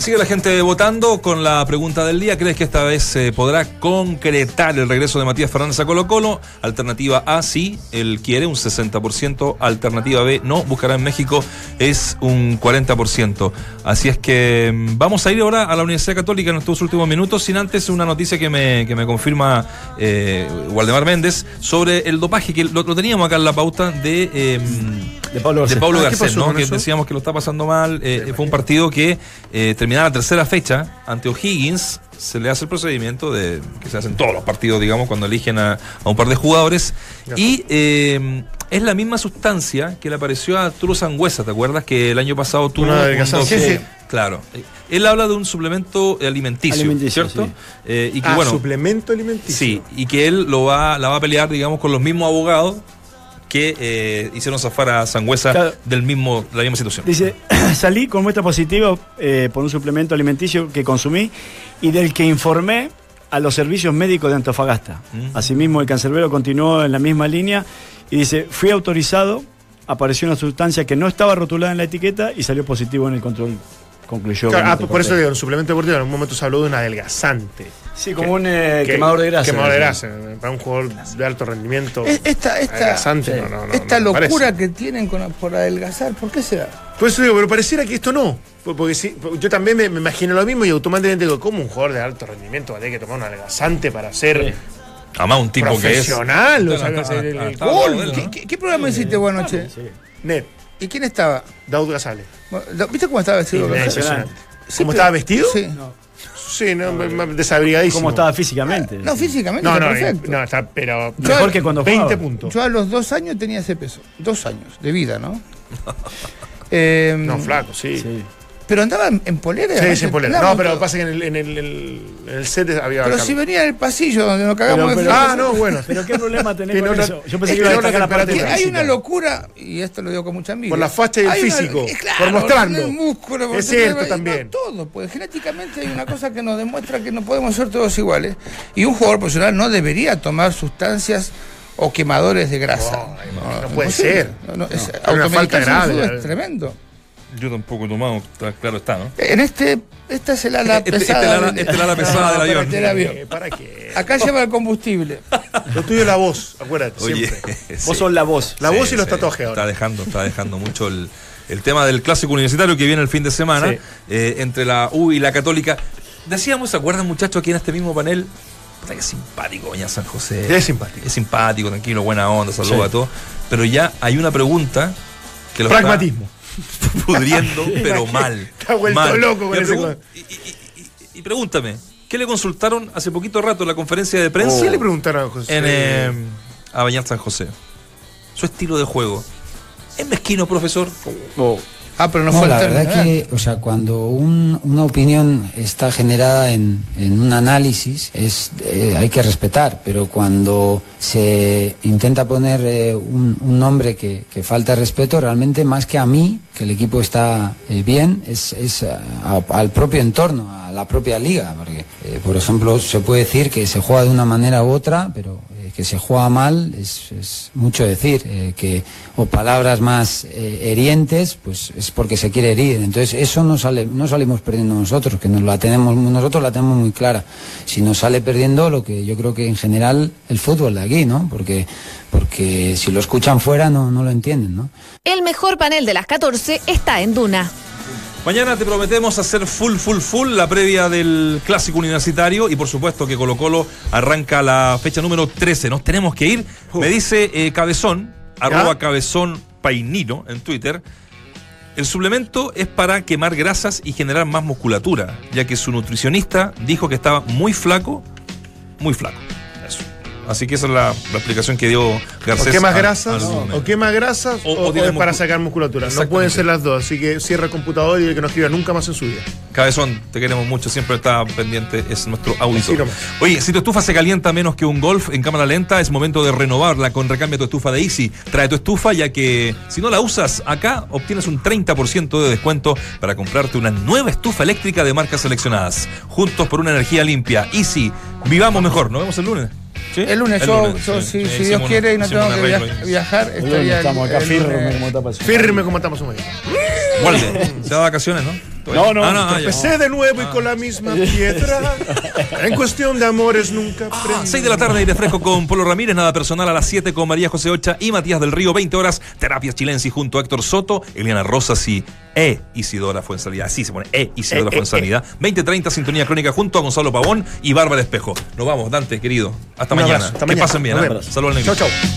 Sigue la gente votando con la pregunta del día. ¿Crees que esta vez se podrá concretar el regreso de Matías Fernández a Colo Colo? Alternativa A, sí, él quiere un 60%. Alternativa B, no, buscará en México, es un 40%. Así es que mm, vamos a ir ahora a la Universidad Católica en estos últimos minutos, sin antes una noticia que me, que me confirma eh, Waldemar Méndez sobre el dopaje, que lo, lo teníamos acá en la pauta de... eh, De Pablo de Garcés. Pablo Ah, ¿qué Garcés, ¿no? Que decíamos que lo está pasando mal. eh, fue un partido que eh, terminaba la tercera fecha ante O'Higgins. Se le hace el procedimiento de que se hacen todos los partidos, digamos, cuando eligen a, a un par de jugadores. Y eh, es la misma sustancia que le apareció a Arturo Sangüesa, ¿te acuerdas? Que el año pasado tuvo. Una un Sí, sí. Claro. Él habla de un suplemento alimenticio, Alimenticio, ¿cierto? sí. Eh, y que ah, bueno. suplemento alimenticio. Sí, y que él lo va, la va a pelear, digamos, con los mismos abogados que eh, hicieron zafar a Sangüesa Claro. del mismo, la misma situación. Dice, salí con muestra positiva eh, por un suplemento alimenticio que consumí y del que informé a los servicios médicos de Antofagasta. Mm. Asimismo, el cancerbero continuó en la misma línea y dice, fui autorizado, apareció una sustancia que no estaba rotulada en la etiqueta y salió positivo en el control concluyó. Claro, ah, este por eso digo, en el suplemento deportivo en algún momento se habló de un adelgazante. Sí, como un, eh, quemador de grasa. Quemador de grasa. Para un jugador de alto rendimiento. Es- Esta, esta, adelgazante, no, no, no, esta locura parece. que tienen con, por adelgazar, ¿por qué será? Por eso digo, pero pareciera que esto no. Por- Porque sí, yo también me, me imagino lo mismo y automáticamente digo, ¿cómo un jugador de alto rendimiento va a tener que tomar un adelgazante para ser Además, un tipo que es. profesional? O sea, el, ¿Qué, qué- qué programa hiciste vos anoche? Net, ¿Y quién estaba? Daud Gazale. Bueno, ¿Viste cómo estaba vestido? Impresionante. Sí, ¿Cómo estaba vestido? Sí. Sí, no, desabrigadísimo. ¿Cómo estaba físicamente? No, físicamente No, está no, perfecto. no, está, pero. Mejor que cuando 20 jugaba. puntos. Yo a los dos años tenía ese peso. Dos años de vida, ¿no? Eh, No, flaco, sí. Sí, Pero andaba en, en polera. sí, ¿no? sin polera. No, pero pasa que en el, en el, en el set había. Pero si venía en el pasillo donde nos cagamos Pero- de pero- frío. Ah, no, bueno. Pero qué problema tenés Tiene con una- eso. Yo pensé es que iba a una destacar la parte hay física. una locura, y esto lo digo con mucha envidia. Por la facha y el Hay una- físico, eh, claro, por mostrarlo. el músculo, por Es cierto tener- también. no, todo, pues genéticamente hay una cosa que nos demuestra que no podemos ser todos iguales. Y un jugador profesional no debería tomar sustancias o quemadores de grasa. no puede imposible. ser. No, no, es- No, es una falta en grave, Es tremendo. Yo tampoco he tomado, está- claro está, ¿no? En este, esta es el ala Este- este pesada. es el ala- del- este es el ala pesada del para avión. avión. Eh, ¿Para qué? Acá lleva el combustible. Lo tuyo es la voz, acuérdate. Oye, siempre. sí. Vos sos la voz. La voz y los sí, tatuajes Está ahora. dejando, está dejando mucho el, el tema del clásico universitario que viene el fin de semana Sí. eh, entre la U y la Católica. Decíamos, ¿se acuerdan muchachos aquí en este mismo panel? Puta, que simpático, doña San José. Es simpático. Es simpático, tranquilo, buena onda, saluda Sí. a todos. Pero ya hay una pregunta que lo está Pragmatismo. pudriendo, pero mal. Está vuelto mal. loco con Y ese y, y- y- y- y pregúntame, ¿qué le consultaron hace poquito rato en la conferencia de prensa? ¿Qué le preguntaron a José? en eh, a Bañar San José. Su estilo de juego. ¿Es mezquino, profesor? Ah, pero no, No, fue la verdad ¿eh? que, o sea, cuando un- una opinión está generada en, en un análisis, es, eh, hay que respetar, pero cuando se intenta poner eh, un, un nombre que, que falta respeto, realmente más que a mí, que el equipo está eh, bien, es, es a- a- al propio entorno, a la propia liga, porque, por ejemplo, se puede decir que se juega de una manera u otra, pero que se juega mal es, es mucho decir, eh, que o palabras más eh, herientes, pues es porque se quiere herir. Entonces eso no sale, no salimos perdiendo nosotros, que nos la tenemos, nosotros la tenemos muy clara. Si nos sale perdiendo lo que yo creo que en general el fútbol de aquí, ¿no? Porque, porque si lo escuchan fuera no, no lo entienden, ¿no? El mejor panel de las 14 está en Duna. Mañana te prometemos hacer full, full, full la previa del clásico universitario y por supuesto que Colo Colo arranca la fecha número 13. Nos tenemos que ir. Me dice eh, Cabezón, arroba Cabezón Painino en Twitter. El suplemento es para quemar grasas y generar más musculatura, ya que su nutricionista dijo que estaba muy flaco, muy flaco. Así que esa es la, la explicación que dio Garcés. O quema a- grasas, al o quema grasas, O- es para sacar musculatura. No pueden ser las dos, así que cierra el computador y que no escriba nunca más en su vida. Cabezón, te queremos mucho, siempre está pendiente, es nuestro auditor. Oye, si tu estufa se calienta menos que un golf en cámara lenta, es momento de renovarla con Recambia tu estufa de Easy. Trae tu estufa ya que si no la usas acá, obtienes un 30% de descuento para comprarte una nueva estufa eléctrica de marcas seleccionadas. Juntos por una energía limpia. Easy, vivamos mejor. Nos vemos el lunes. ¿Sí? El lunes, yo, yo, sí. si, Dios quiere y no tengo que arreglo via- ahí. viajar, El lunes estaría estamos acá el firme lunes- como tapa su- Firme como estamos un Walde, se da vacaciones, ¿no? No, no, Ah, ah, ya. Empecé de nuevo y con la misma piedra. En cuestión de amores nunca Ah, aprendí. 6 de la tarde, aire fresco con Polo Ramírez, nada personal a las 7 con María José Ocha y Matías del Río, 20 horas, terapias chilensis junto a Héctor Soto, Eliana Rosas y E. Isidora Fuensalida. Así se pone E. Isidora E, e, Fuensalida. 20.30, sintonía crónica junto a Gonzalo Pavón y Bárbara Espejo. Nos vamos, Dante, querido. Hasta Un mañana. abrazo, hasta que mañana. pasen bien. ¿eh? Saludos al negro. Chau, chau.